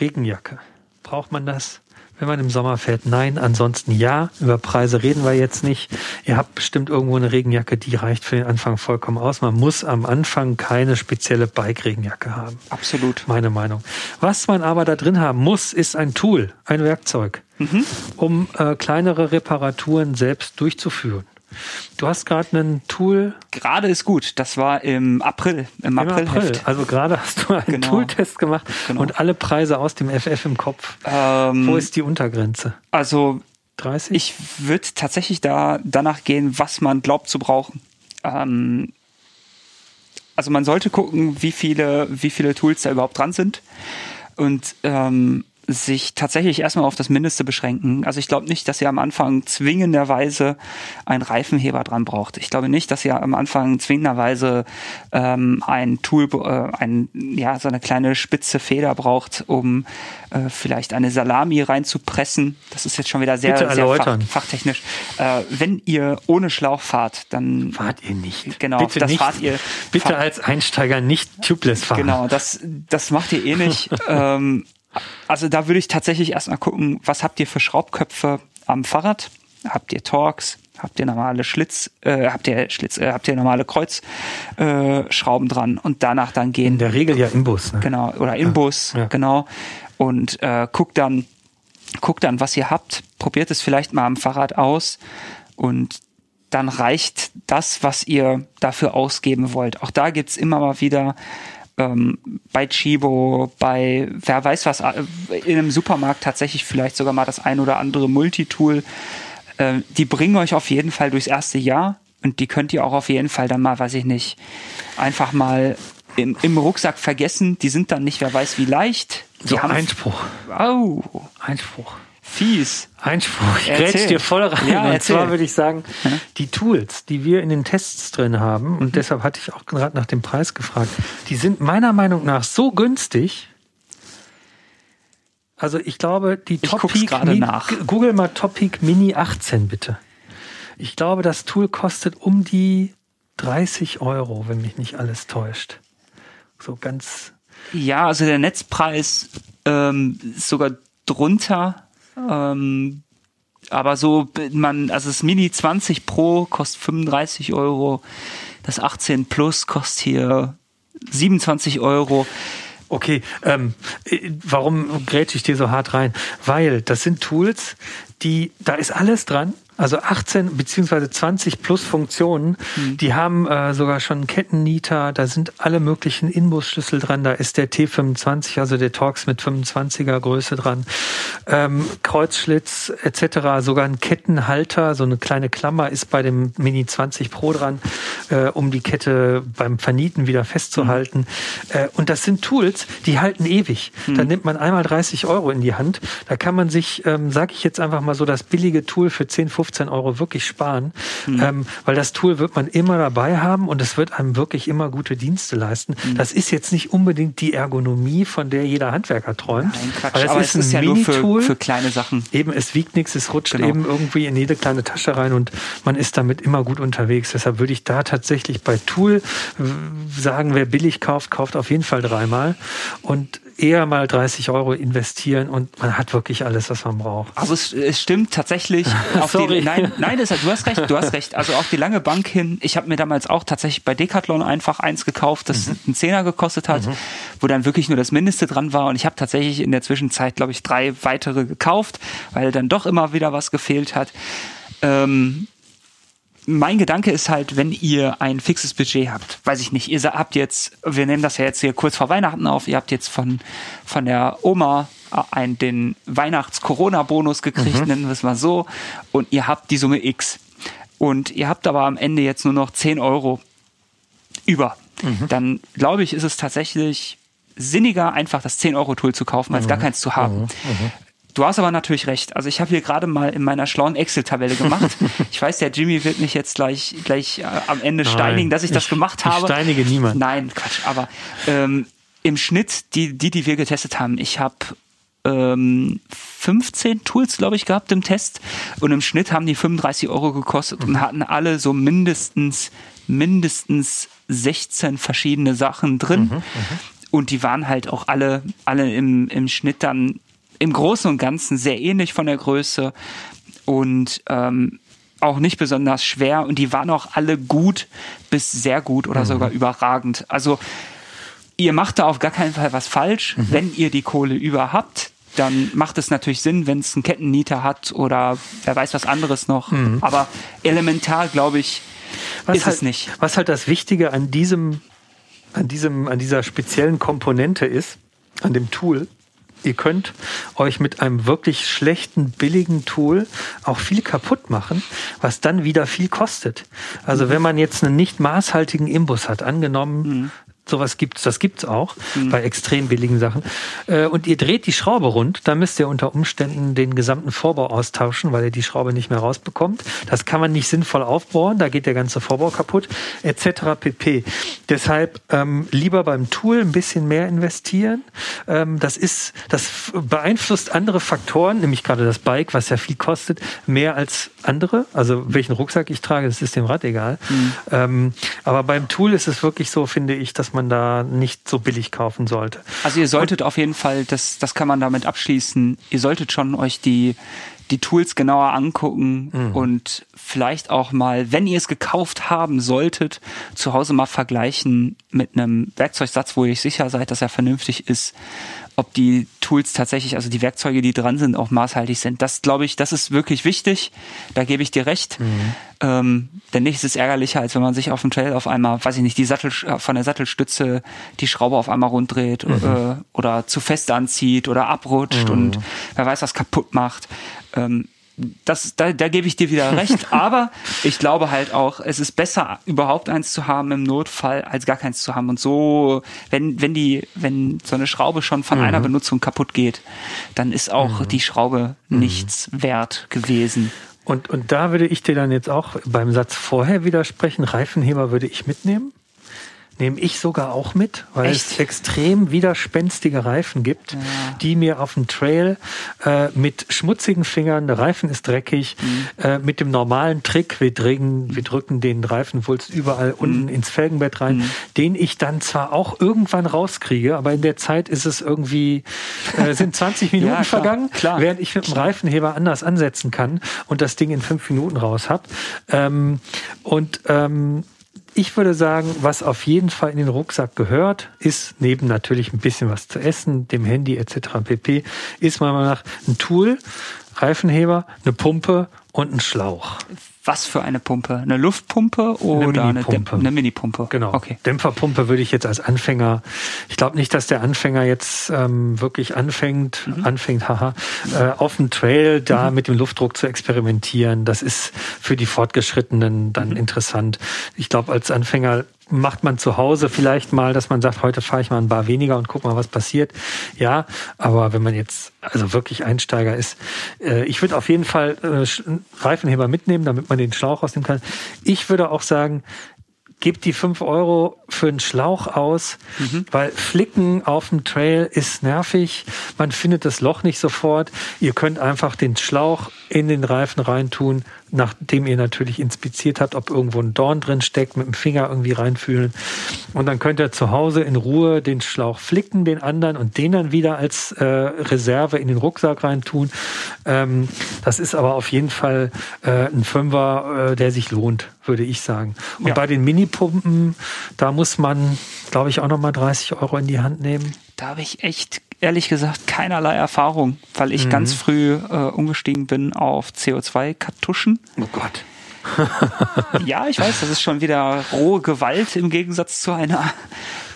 Speaker 2: Regenjacke. Braucht man das? Wenn man im Sommer fährt. Nein, ansonsten ja. Über Preise reden wir jetzt nicht. Ihr habt bestimmt irgendwo eine Regenjacke, die reicht für den Anfang vollkommen aus. Man muss am Anfang keine spezielle Bike-Regenjacke haben.
Speaker 3: Absolut.
Speaker 2: Meine Meinung. Was man aber da drin haben muss, ist ein Tool, ein Werkzeug, mhm. um äh, kleinere Reparaturen selbst durchzuführen. Du hast gerade ein Tool.
Speaker 3: Gerade ist gut. Das war im April. Im, Im April. April.
Speaker 2: Also gerade hast du einen genau. Tooltest gemacht genau. und alle Preise aus dem FF im Kopf. Ähm, Wo ist die Untergrenze?
Speaker 3: Also 30? Ich würde tatsächlich da danach gehen, was man glaubt zu brauchen. Ähm, also man sollte gucken, wie viele, wie viele Tools da überhaupt dran sind. Und ähm, sich tatsächlich erstmal auf das Mindeste beschränken. Also ich glaube nicht, dass ihr am Anfang zwingenderweise einen Reifenheber dran braucht. Ich glaube nicht, dass ihr am Anfang zwingenderweise ähm, ein Tool, äh, ein, ja, so eine kleine spitze Feder braucht, um äh, vielleicht eine Salami reinzupressen. Das ist jetzt schon wieder sehr, sehr fach, fachtechnisch. Äh, wenn ihr ohne Schlauch fahrt, dann
Speaker 2: fahrt ihr nicht.
Speaker 3: Genau,
Speaker 2: bitte
Speaker 3: das
Speaker 2: nicht,
Speaker 3: fahrt ihr.
Speaker 2: Bitte fahrt, als Einsteiger nicht tubeless fahren.
Speaker 3: Genau, das, das macht ihr eh nicht. ähm, Also da würde ich tatsächlich erstmal gucken, was habt ihr für Schraubköpfe am Fahrrad? Habt ihr Torx? Habt ihr normale Schlitz, äh, habt ihr Schlitz, äh, habt ihr normale Kreuzschrauben äh, dran und danach dann gehen.
Speaker 2: In der Regel ja Imbus.
Speaker 3: Ne? Genau, oder Imbus, ja, ja. genau. Und äh, guckt dann, guckt dann, was ihr habt, probiert es vielleicht mal am Fahrrad aus und dann reicht das, was ihr dafür ausgeben wollt. Auch da gibt's immer mal wieder ähm, bei Chibo, bei wer weiß was, äh, in einem Supermarkt tatsächlich vielleicht sogar mal das ein oder andere Multitool. Äh, die bringen euch auf jeden Fall durchs erste Jahr und die könnt ihr auch auf jeden Fall dann mal, weiß ich nicht, einfach mal im, im Rucksack vergessen. Die sind dann nicht, wer weiß wie leicht. Die
Speaker 2: so, haben Einspruch.
Speaker 3: Oh.
Speaker 2: Einspruch.
Speaker 3: Fies.
Speaker 2: Einspruch. Ich grätsch dir voll rein. Ja, und erzähl. zwar würde ich sagen, die Tools, die wir in den Tests drin haben, und mhm. deshalb hatte ich auch gerade nach dem Preis gefragt, die sind meiner Meinung nach so günstig. Also ich glaube, die
Speaker 3: ich Topic Mini, nach.
Speaker 2: Google mal Topic Mini 18 bitte. Ich glaube, das Tool kostet um die 30 Euro, wenn mich nicht alles täuscht. So ganz.
Speaker 3: Ja, also der Netzpreis ähm, ist sogar drunter ähm, aber so, man, also das Mini 20 Pro kostet 35 Euro, das 18 Plus kostet hier 27 Euro.
Speaker 2: Okay, ähm, äh, warum grätsche ich dir so hart rein? Weil das sind Tools, die, da ist alles dran. Also 18 beziehungsweise 20 plus Funktionen, mhm. die haben äh, sogar schon Kettennieter, da sind alle möglichen Inbusschlüssel dran, da ist der T25, also der Torx mit 25er Größe dran, ähm, Kreuzschlitz etc., sogar ein Kettenhalter, so eine kleine Klammer ist bei dem Mini 20 Pro dran, äh, um die Kette beim Vernieten wieder festzuhalten. Mhm. Äh, und das sind Tools, die halten ewig. Mhm. Da nimmt man einmal 30 Euro in die Hand, da kann man sich, ähm, sage ich jetzt einfach mal so, das billige Tool für 10, 15 15 Euro wirklich sparen, mhm. ähm, weil das Tool wird man immer dabei haben und es wird einem wirklich immer gute Dienste leisten. Mhm. Das ist jetzt nicht unbedingt die Ergonomie, von der jeder Handwerker träumt.
Speaker 3: Nein, Quatsch, weil aber ist es ist ja nur für, für, kleine Sachen.
Speaker 2: Eben, es wiegt nichts, es rutscht genau. eben irgendwie in jede kleine Tasche rein und man ist damit immer gut unterwegs. Deshalb würde ich da tatsächlich bei Tool sagen, wer billig kauft, kauft auf jeden Fall dreimal. Und eher mal 30 Euro investieren und man hat wirklich alles, was man braucht.
Speaker 3: Aber es, es stimmt tatsächlich. auf Die, nein, nein, das, du hast recht, du hast recht. Also auf die lange Bank hin. Ich habe mir damals auch tatsächlich bei Decathlon einfach eins gekauft, das mhm. einen Zehner gekostet hat, mhm. wo dann wirklich nur das Mindeste dran war. Und ich habe tatsächlich in der Zwischenzeit, glaube ich, drei weitere gekauft, weil dann doch immer wieder was gefehlt hat. Ähm, mein Gedanke ist halt, wenn ihr ein fixes Budget habt, weiß ich nicht, ihr habt jetzt, wir nehmen das ja jetzt hier kurz vor Weihnachten auf, ihr habt jetzt von, von der Oma ein, den Weihnachts-Corona-Bonus gekriegt, mhm. nennen wir es mal so, und ihr habt die Summe X. Und ihr habt aber am Ende jetzt nur noch 10 Euro über. Mhm. Dann glaube ich, ist es tatsächlich sinniger, einfach das 10-Euro-Tool zu kaufen, als mhm. gar keins zu haben. Mhm. Du hast aber natürlich recht. Also ich habe hier gerade mal in meiner schlauen Excel-Tabelle gemacht. ich weiß, der Jimmy wird mich jetzt gleich, gleich äh, am Ende Nein, steinigen, dass ich, ich das gemacht habe. Ich
Speaker 2: steinige niemand.
Speaker 3: Nein, Quatsch. Aber ähm, im Schnitt, die, die, die wir getestet haben, ich habe ähm, 15 Tools, glaube ich, gehabt im Test. Und im Schnitt haben die 35 Euro gekostet mhm. und hatten alle so mindestens, mindestens 16 verschiedene Sachen drin. Mhm, mhm, und die waren halt auch alle, alle im, im Schnitt dann im Großen und Ganzen sehr ähnlich von der Größe und ähm, auch nicht besonders schwer und die waren auch alle gut bis sehr gut oder mhm. sogar überragend. Also ihr macht da auf gar keinen Fall was falsch. Mhm. Wenn ihr die Kohle über habt, dann macht es natürlich Sinn, wenn es einen Kettennieter hat oder wer weiß was anderes noch. Mhm. Aber elementar, glaube ich,
Speaker 2: was
Speaker 3: ist
Speaker 2: halt,
Speaker 3: es nicht.
Speaker 2: Was halt das Wichtige an diesem, an diesem, an dieser speziellen Komponente ist, an dem Tool, ihr könnt euch mit einem wirklich schlechten, billigen Tool auch viel kaputt machen, was dann wieder viel kostet. Also wenn man jetzt einen nicht maßhaltigen Imbus hat, angenommen, mhm. Sowas gibt's, das gibt's auch mhm. bei extrem billigen Sachen, äh, und ihr dreht die Schraube rund, dann müsst ihr unter Umständen den gesamten Vorbau austauschen, weil ihr die Schraube nicht mehr rausbekommt. Das kann man nicht sinnvoll aufbohren, da geht der ganze Vorbau kaputt, etc. pp. Deshalb ähm, lieber beim Tool ein bisschen mehr investieren. Ähm, das ist, das beeinflusst andere Faktoren, nämlich gerade das Bike, was ja viel kostet, mehr als andere. Also welchen Rucksack ich trage, das ist dem Rad egal. Mhm. Ähm, aber beim Tool ist es wirklich so, finde ich, dass man da nicht so billig kaufen sollte.
Speaker 3: Also ihr solltet Und, auf jeden Fall, das, das kann man damit abschließen, ihr solltet schon euch die die Tools genauer angucken mhm. und vielleicht auch mal, wenn ihr es gekauft haben solltet, zu Hause mal vergleichen mit einem Werkzeugsatz, wo ihr euch sicher seid, dass er vernünftig ist ob die Tools tatsächlich, also die Werkzeuge, die dran sind, auch maßhaltig sind. Das glaube ich, das ist wirklich wichtig. Da gebe ich dir recht. Mhm. Ähm, denn nichts ist ärgerlicher, als wenn man sich auf dem Trail auf einmal, weiß ich nicht, die Sattel von der Sattelstütze die Schraube auf einmal runddreht mhm. äh, oder zu fest anzieht oder abrutscht mhm. und wer weiß was kaputt macht. Ähm, das, da, da gebe ich dir wieder recht, aber ich glaube halt auch, es ist besser, überhaupt eins zu haben im Notfall, als gar keins zu haben. Und so, wenn, wenn die, wenn so eine Schraube schon von mhm. einer Benutzung kaputt geht, dann ist auch mhm. die Schraube mhm. nichts wert gewesen.
Speaker 2: Und, und da würde ich dir dann jetzt auch beim Satz vorher widersprechen, Reifenheber würde ich mitnehmen nehme ich sogar auch mit, weil Echt? es extrem widerspenstige Reifen gibt, ja. die mir auf dem Trail äh, mit schmutzigen Fingern, der Reifen ist dreckig, mhm. äh, mit dem normalen Trick, wir drücken, wir drücken den Reifenwulst überall mhm. unten ins Felgenbett rein, mhm. den ich dann zwar auch irgendwann rauskriege, aber in der Zeit ist es irgendwie, äh, sind 20 Minuten ja, vergangen, klar, während ich mit dem Reifenheber anders ansetzen kann und das Ding in fünf Minuten raus hab. Ähm, und ähm, ich würde sagen, was auf jeden Fall in den Rucksack gehört, ist neben natürlich ein bisschen was zu essen, dem Handy etc. pp, ist meiner Meinung nach ein Tool, Reifenheber, eine Pumpe und ein Schlauch.
Speaker 3: Was für eine Pumpe? Eine Luftpumpe oder eine Mini-Pumpe? Eine, Mini-Pumpe.
Speaker 2: Genau. Okay. Dämpferpumpe würde ich jetzt als Anfänger. Ich glaube nicht, dass der Anfänger jetzt ähm, wirklich anfängt, mhm. anfängt, haha, äh, auf dem Trail da mhm. mit dem Luftdruck zu experimentieren. Das ist für die Fortgeschrittenen dann mhm. interessant. Ich glaube, als Anfänger macht man zu Hause vielleicht mal, dass man sagt, heute fahre ich mal ein Bar weniger und guck mal, was passiert. Ja, aber wenn man jetzt also wirklich Einsteiger ist, äh, ich würde auf jeden Fall äh, Reifenheber mitnehmen, damit man den Schlauch ausnehmen kann. Ich würde auch sagen, gebt die fünf Euro für einen Schlauch aus, mhm. weil Flicken auf dem Trail ist nervig. Man findet das Loch nicht sofort. Ihr könnt einfach den Schlauch in den Reifen reintun, nachdem ihr natürlich inspiziert habt, ob irgendwo ein Dorn drin steckt, mit dem Finger irgendwie reinfühlen. Und dann könnt ihr zu Hause in Ruhe den Schlauch flicken, den anderen und den dann wieder als äh, Reserve in den Rucksack reintun. Ähm, das ist aber auf jeden Fall äh, ein Fünfer, äh, der sich lohnt, würde ich sagen. Und ja. bei den Minipumpen, da muss man, glaube ich, auch nochmal 30 Euro in die Hand nehmen.
Speaker 3: Da habe ich echt ehrlich gesagt keinerlei Erfahrung, weil ich mhm. ganz früh äh, umgestiegen bin auf CO2-Kartuschen.
Speaker 2: Oh Gott.
Speaker 3: ja, ich weiß, das ist schon wieder rohe Gewalt im Gegensatz zu einer.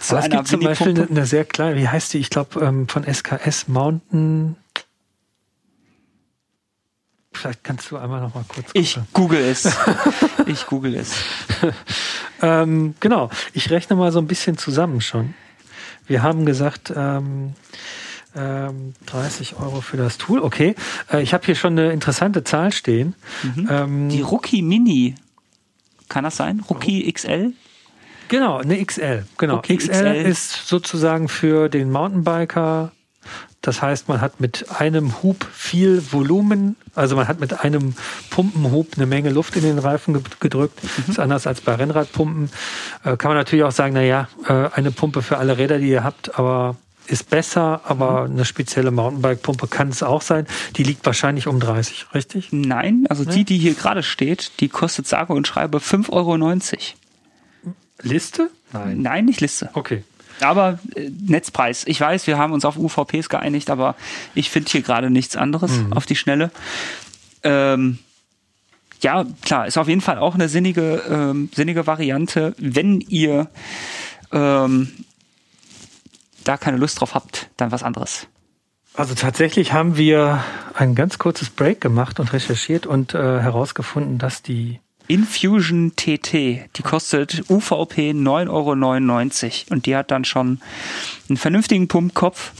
Speaker 2: Zu Aber es gibt zum Beispiel eine sehr kleine, wie heißt die? Ich glaube ähm, von SKS Mountain. Vielleicht kannst du einmal noch mal kurz.
Speaker 3: Gucken. Ich google es. ich google es.
Speaker 2: ähm, genau. Ich rechne mal so ein bisschen zusammen schon. Wir haben gesagt, ähm, ähm, 30 Euro für das Tool. Okay, äh, ich habe hier schon eine interessante Zahl stehen.
Speaker 3: Mhm. Ähm, Die Rookie Mini. Kann das sein? Rookie XL?
Speaker 2: Genau, eine XL. Genau. Okay, XL, XL ist sozusagen für den Mountainbiker das heißt, man hat mit einem Hub viel Volumen, also man hat mit einem Pumpenhub eine Menge Luft in den Reifen gedrückt. Mhm. Das ist anders als bei Rennradpumpen. Äh, kann man natürlich auch sagen, na ja, äh, eine Pumpe für alle Räder, die ihr habt, aber ist besser, aber mhm. eine spezielle Mountainbike-Pumpe kann es auch sein. Die liegt wahrscheinlich um 30, richtig?
Speaker 3: Nein, also die, die hier gerade steht, die kostet sage und schreibe 5,90 Euro.
Speaker 2: Liste?
Speaker 3: Nein. Nein, nicht Liste.
Speaker 2: Okay.
Speaker 3: Aber äh, Netzpreis. Ich weiß, wir haben uns auf UVPs geeinigt, aber ich finde hier gerade nichts anderes mhm. auf die Schnelle. Ähm, ja, klar, ist auf jeden Fall auch eine sinnige, ähm, sinnige Variante, wenn ihr ähm, da keine Lust drauf habt, dann was anderes.
Speaker 2: Also tatsächlich haben wir ein ganz kurzes Break gemacht und recherchiert und äh, herausgefunden, dass die
Speaker 3: Infusion TT, die kostet UVP 9,99 Euro und die hat dann schon einen vernünftigen Pumpkopf,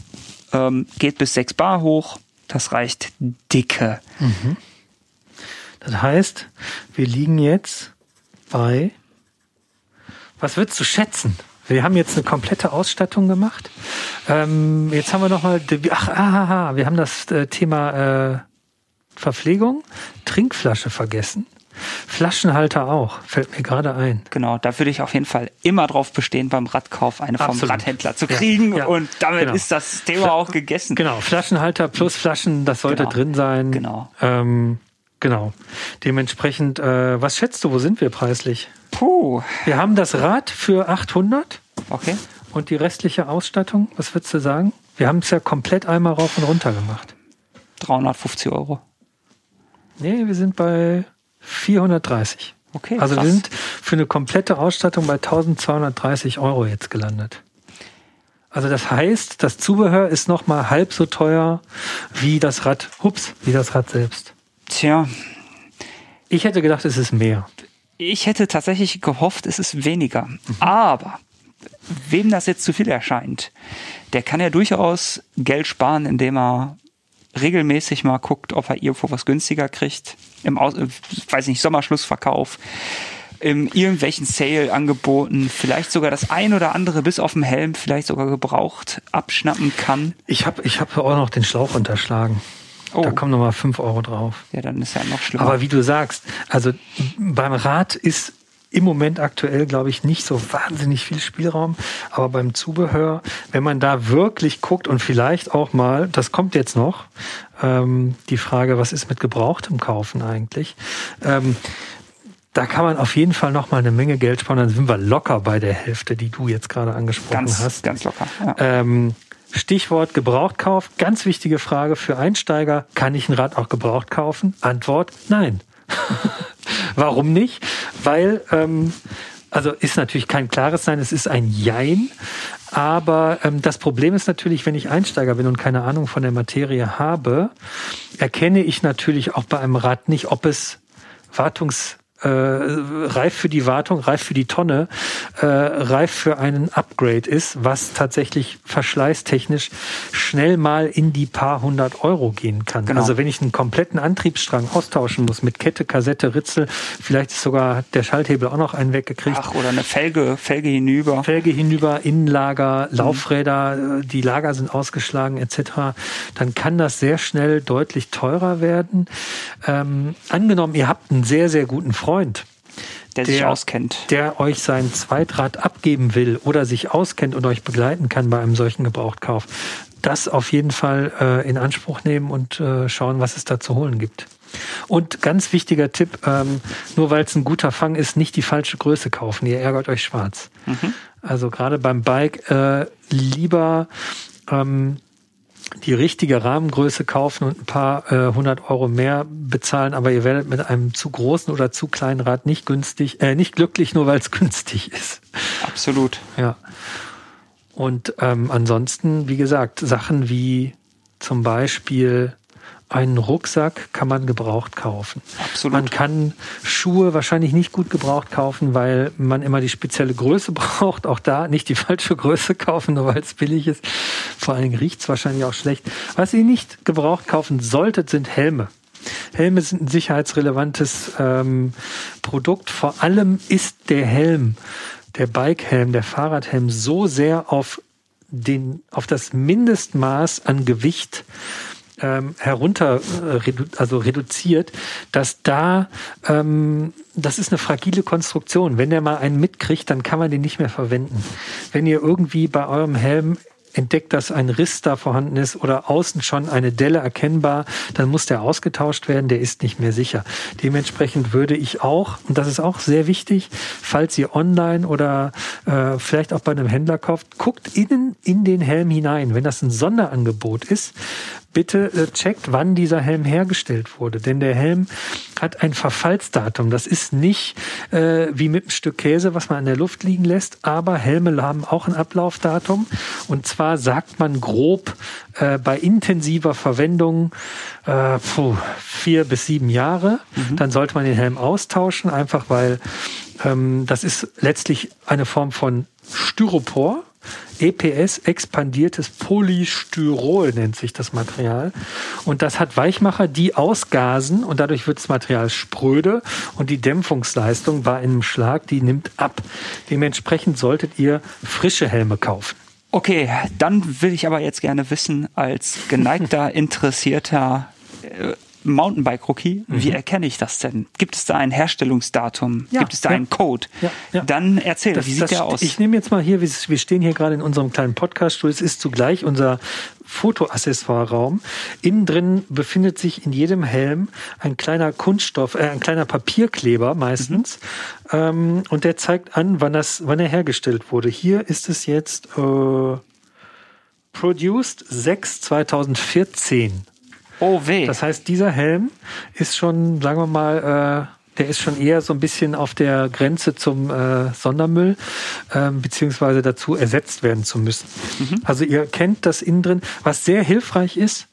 Speaker 3: ähm, geht bis 6 Bar hoch, das reicht dicke. Mhm.
Speaker 2: Das heißt, wir liegen jetzt bei Was würdest du schätzen? Wir haben jetzt eine komplette Ausstattung gemacht. Ähm, jetzt haben wir noch mal, ach, aha, wir haben das äh, Thema äh, Verpflegung, Trinkflasche vergessen. Flaschenhalter auch, fällt mir gerade ein.
Speaker 3: Genau, da würde ich auf jeden Fall immer drauf bestehen, beim Radkauf eine vom Absolut. Radhändler zu kriegen. Ja, ja. Und damit genau. ist das Thema auch gegessen.
Speaker 2: Genau, Flaschenhalter plus Flaschen, das sollte genau. drin sein.
Speaker 3: Genau.
Speaker 2: Ähm, genau. Dementsprechend, äh, was schätzt du, wo sind wir preislich?
Speaker 3: Puh.
Speaker 2: Wir haben das Rad für 800.
Speaker 3: Okay.
Speaker 2: Und die restliche Ausstattung, was würdest du sagen? Wir haben es ja komplett einmal rauf und runter gemacht.
Speaker 3: 350 Euro.
Speaker 2: Nee, wir sind bei 430.
Speaker 3: Okay.
Speaker 2: Also krass. wir sind für eine komplette Ausstattung bei 1230 Euro jetzt gelandet. Also das heißt, das Zubehör ist noch mal halb so teuer wie das Rad, hups, wie das Rad selbst.
Speaker 3: Tja.
Speaker 2: Ich hätte gedacht, es ist mehr.
Speaker 3: Ich hätte tatsächlich gehofft, es ist weniger. Mhm. Aber wem das jetzt zu viel erscheint, der kann ja durchaus Geld sparen, indem er regelmäßig mal guckt, ob er irgendwo was günstiger kriegt. Im Aus äh, weiß nicht, Sommerschlussverkauf, in irgendwelchen Sale-Angeboten, vielleicht sogar das ein oder andere bis auf den Helm vielleicht sogar gebraucht abschnappen kann.
Speaker 2: Ich habe ich hab auch noch den Schlauch unterschlagen. Oh. Da kommen nochmal fünf Euro drauf.
Speaker 3: Ja, dann ist ja noch schlimmer.
Speaker 2: Aber wie du sagst, also beim Rad ist im Moment aktuell, glaube ich, nicht so wahnsinnig viel Spielraum. Aber beim Zubehör, wenn man da wirklich guckt und vielleicht auch mal, das kommt jetzt noch, ähm, die Frage, was ist mit gebrauchtem Kaufen eigentlich? Ähm, da kann man auf jeden Fall noch mal eine Menge Geld sparen. Dann sind wir locker bei der Hälfte, die du jetzt gerade angesprochen
Speaker 3: ganz,
Speaker 2: hast.
Speaker 3: Ganz locker.
Speaker 2: Ja. Ähm, Stichwort Gebrauchtkauf. Ganz wichtige Frage für Einsteiger. Kann ich ein Rad auch gebraucht kaufen? Antwort, nein. Warum nicht? Weil, ähm, also ist natürlich kein klares Nein, es ist ein Jein. Aber ähm, das Problem ist natürlich, wenn ich Einsteiger bin und keine Ahnung von der Materie habe, erkenne ich natürlich auch bei einem Rad nicht, ob es Wartungs äh, reif für die Wartung, reif für die Tonne, äh, reif für einen Upgrade ist, was tatsächlich verschleißtechnisch schnell mal in die paar hundert Euro gehen kann. Genau. Also wenn ich einen kompletten Antriebsstrang austauschen muss mit Kette, Kassette, Ritzel, vielleicht ist sogar der Schalthebel auch noch einen weggekriegt.
Speaker 3: Ach, oder eine Felge, Felge hinüber.
Speaker 2: Felge hinüber, Innenlager, mhm. Laufräder, mhm. die Lager sind ausgeschlagen etc. Dann kann das sehr schnell deutlich teurer werden. Ähm, angenommen, ihr habt einen sehr, sehr guten Freund, Freund,
Speaker 3: der, der sich auskennt,
Speaker 2: der euch sein Zweitrad abgeben will oder sich auskennt und euch begleiten kann bei einem solchen Gebrauchtkauf, das auf jeden Fall äh, in Anspruch nehmen und äh, schauen, was es da zu holen gibt. Und ganz wichtiger Tipp, ähm, nur weil es ein guter Fang ist, nicht die falsche Größe kaufen. Ihr ärgert euch schwarz. Mhm. Also gerade beim Bike äh, lieber ähm, die richtige Rahmengröße kaufen und ein paar äh, hundert Euro mehr bezahlen, aber ihr werdet mit einem zu großen oder zu kleinen Rad nicht günstig, äh, nicht glücklich, nur weil es günstig ist.
Speaker 3: Absolut.
Speaker 2: Ja. Und ähm, ansonsten, wie gesagt, Sachen wie zum Beispiel einen Rucksack kann man gebraucht kaufen.
Speaker 3: Absolut.
Speaker 2: Man kann Schuhe wahrscheinlich nicht gut gebraucht kaufen, weil man immer die spezielle Größe braucht. Auch da nicht die falsche Größe kaufen, nur weil es billig ist. Vor allen Dingen riecht es wahrscheinlich auch schlecht. Was ihr nicht gebraucht kaufen solltet, sind Helme. Helme sind ein sicherheitsrelevantes ähm, Produkt. Vor allem ist der Helm, der Bikehelm, der Fahrradhelm so sehr auf den, auf das Mindestmaß an Gewicht ähm, herunter, äh, redu also reduziert, dass da, ähm, das ist eine fragile Konstruktion. Wenn der mal einen mitkriegt, dann kann man den nicht mehr verwenden. Wenn ihr irgendwie bei eurem Helm entdeckt, dass ein Riss da vorhanden ist oder außen schon eine Delle erkennbar, dann muss der ausgetauscht werden, der ist nicht mehr sicher. Dementsprechend würde ich auch, und das ist auch sehr wichtig, falls ihr online oder äh, vielleicht auch bei einem Händler kauft, guckt innen in den Helm hinein. Wenn das ein Sonderangebot ist, bitte äh, checkt, wann dieser Helm hergestellt wurde. Denn der Helm hat ein Verfallsdatum. Das ist nicht äh, wie mit einem Stück Käse, was man in der Luft liegen lässt, aber Helme haben auch ein Ablaufdatum. Und zwar sagt man grob äh, bei intensiver Verwendung äh, puh, vier bis sieben Jahre. Mhm. Dann sollte man den Helm austauschen, einfach weil ähm, das ist letztlich eine Form von Styropor EPS, expandiertes Polystyrol nennt sich das Material. Und das hat Weichmacher, die ausgasen und dadurch wird das Material spröde und die Dämpfungsleistung bei einem Schlag, die nimmt ab. Dementsprechend solltet ihr frische Helme kaufen.
Speaker 3: Okay, dann will ich aber jetzt gerne wissen, als geneigter, interessierter äh, Mountainbike-Rookie, mhm. wie erkenne ich das denn? Gibt es da ein Herstellungsdatum? Ja, Gibt es da ja. einen Code? Ja. Dann erzähl, das, wie sieht der aus?
Speaker 2: Ich nehme jetzt mal hier, wir stehen hier gerade in unserem kleinen Podcast-Studio. Es ist zugleich unser Fotoaccessoire-Raum. Innen drin befindet sich in jedem Helm ein kleiner Kunststoff, äh, ein kleiner Papierkleber meistens. Mhm. Ähm, und der zeigt an, wann, das, wann er hergestellt wurde. Hier ist es jetzt äh, Produced 6 2014.
Speaker 3: Oh weh.
Speaker 2: Das heißt, dieser Helm ist schon, sagen wir mal, äh, der ist schon eher so ein bisschen auf der Grenze zum äh, Sondermüll, äh, beziehungsweise dazu ersetzt werden zu müssen. Mhm. Also ihr kennt das innen drin. Was sehr hilfreich ist,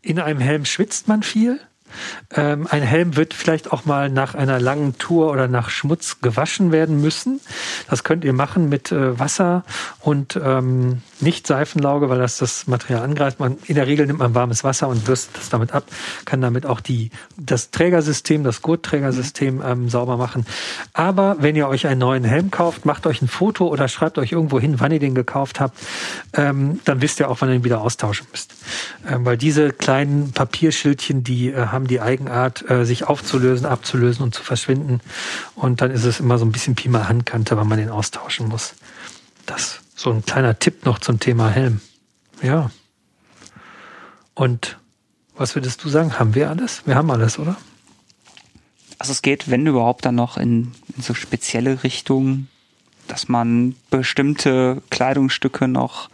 Speaker 2: in einem Helm schwitzt man viel. Ähm, ein Helm wird vielleicht auch mal nach einer langen Tour oder nach Schmutz gewaschen werden müssen. Das könnt ihr machen mit äh, Wasser und ähm, nicht Seifenlauge, weil das das Material angreift. Man, in der Regel nimmt man warmes Wasser und bürstet das damit ab, kann damit auch die, das Trägersystem, das Gurtträgersystem ähm, sauber machen. Aber wenn ihr euch einen neuen Helm kauft, macht euch ein Foto oder schreibt euch irgendwo hin, wann ihr den gekauft habt, ähm, dann wisst ihr auch, wann ihr ihn wieder austauschen müsst. Ähm, weil diese kleinen Papierschildchen, die äh, haben die Eigenart, äh, sich aufzulösen, abzulösen und zu verschwinden. Und dann ist es immer so ein bisschen Pi mal Handkante, wenn man den austauschen muss. Das so ein kleiner Tipp noch zum Thema Helm. Ja. Und was würdest du sagen? Haben wir alles? Wir haben alles, oder?
Speaker 3: Also es geht, wenn überhaupt, dann noch in, in so spezielle Richtungen, dass man bestimmte Kleidungsstücke noch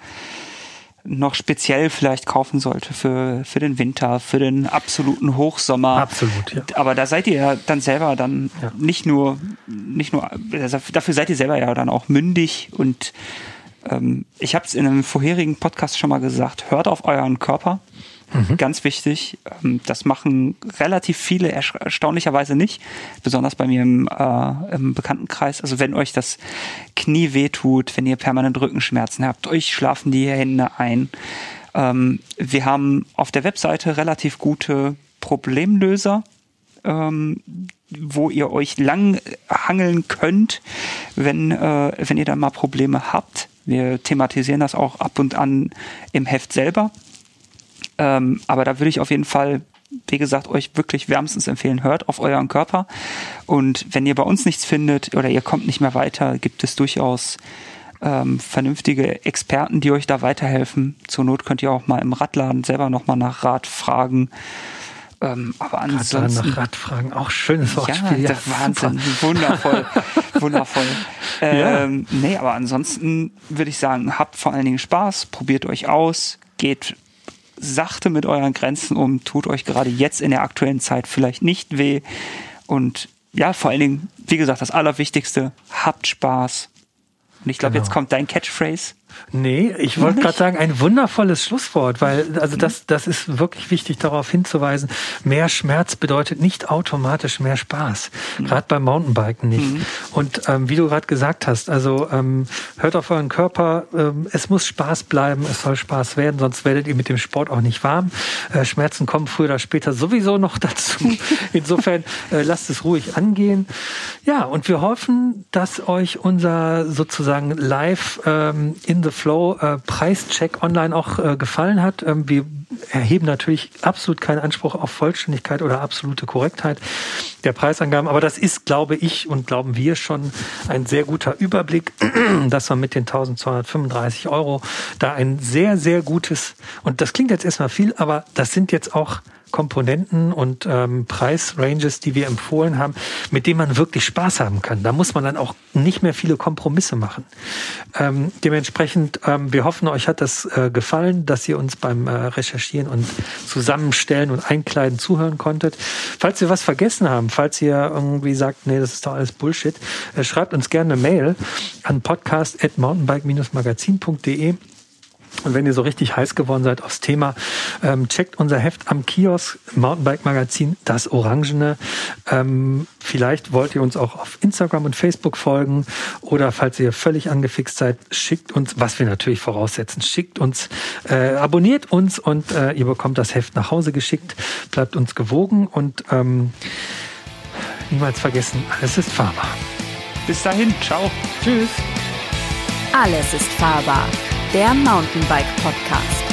Speaker 3: noch speziell vielleicht kaufen sollte für, für den Winter, für den absoluten Hochsommer.
Speaker 2: Absolut, ja.
Speaker 3: Aber da seid ihr ja dann selber dann ja. nicht nur, nicht nur, dafür seid ihr selber ja dann auch mündig und ähm, ich habe es in einem vorherigen Podcast schon mal gesagt, hört auf euren Körper. Mhm. Ganz wichtig. Ähm, das machen relativ viele erstaunlicherweise nicht, besonders bei mir im, äh, im Bekanntenkreis. Also wenn euch das Knie wehtut, wenn ihr permanent Rückenschmerzen habt, euch schlafen die Hände ein. Ähm, wir haben auf der Webseite relativ gute Problemlöser, ähm, wo ihr euch lang hangeln könnt, wenn, äh, wenn ihr da mal Probleme habt. Wir thematisieren das auch ab und an im Heft selber. Ähm, aber da würde ich auf jeden Fall, wie gesagt, euch wirklich wärmstens empfehlen, hört auf euren Körper. Und wenn ihr bei uns nichts findet oder ihr kommt nicht mehr weiter, gibt es durchaus ähm, vernünftige Experten, die euch da weiterhelfen. Zur Not könnt ihr auch mal im Radladen selber nochmal nach Rat fragen.
Speaker 2: Ähm, aber ansonsten. nach Radfragen, auch schönes Wortspiel.
Speaker 3: Ja, ja Wahnsinn, super. wundervoll, wundervoll. Ähm, ja. Nee, aber ansonsten würde ich sagen, habt vor allen Dingen Spaß, probiert euch aus, geht sachte mit euren Grenzen um, tut euch gerade jetzt in der aktuellen Zeit vielleicht nicht weh und ja, vor allen Dingen, wie gesagt, das Allerwichtigste, habt Spaß. Und ich glaube, genau. jetzt kommt dein Catchphrase.
Speaker 2: Nee, ich wollte gerade sagen, ein wundervolles Schlusswort, weil also das, das ist wirklich wichtig darauf hinzuweisen, mehr Schmerz bedeutet nicht automatisch mehr Spaß. Mhm. Gerade beim Mountainbiken nicht. Mhm. Und ähm, wie du gerade gesagt hast, also ähm, hört auf euren Körper, ähm, es muss Spaß bleiben, es soll Spaß werden, sonst werdet ihr mit dem Sport auch nicht warm. Äh, Schmerzen kommen früher oder später sowieso noch dazu. Insofern äh, lasst es ruhig angehen. Ja, und wir hoffen, dass euch unser sozusagen live ähm, in the Flow äh, Preischeck online auch äh, gefallen hat. Ähm, wir erheben natürlich absolut keinen Anspruch auf Vollständigkeit oder absolute Korrektheit der Preisangaben, aber das ist, glaube ich und glauben wir schon ein sehr guter Überblick, dass man mit den 1235 Euro da ein sehr, sehr gutes, und das klingt jetzt erstmal viel, aber das sind jetzt auch Komponenten und ähm, Preisranges, die wir empfohlen haben, mit denen man wirklich Spaß haben kann. Da muss man dann auch nicht mehr viele Kompromisse machen. Ähm, dementsprechend, ähm, wir hoffen, euch hat das äh, gefallen, dass ihr uns beim äh, Recherchieren und Zusammenstellen und Einkleiden zuhören konntet. Falls wir was vergessen haben, falls ihr irgendwie sagt, nee, das ist doch alles Bullshit, äh, schreibt uns gerne eine Mail an podcast.mountainbike-magazin.de Und wenn ihr so richtig heiß geworden seid aufs Thema, ähm, checkt unser Heft am Kiosk, Mountainbike Magazin, das Orangene. Ähm, vielleicht wollt ihr uns auch auf Instagram und Facebook folgen oder falls ihr völlig angefixt seid, schickt uns, was wir natürlich voraussetzen, schickt uns, äh, abonniert uns und äh, ihr bekommt das Heft nach Hause geschickt. Bleibt uns gewogen und ähm, niemals vergessen, alles ist fahrbar.
Speaker 3: Bis dahin, ciao.
Speaker 2: Tschüss.
Speaker 1: Alles ist fahrbar der Mountainbike Podcast.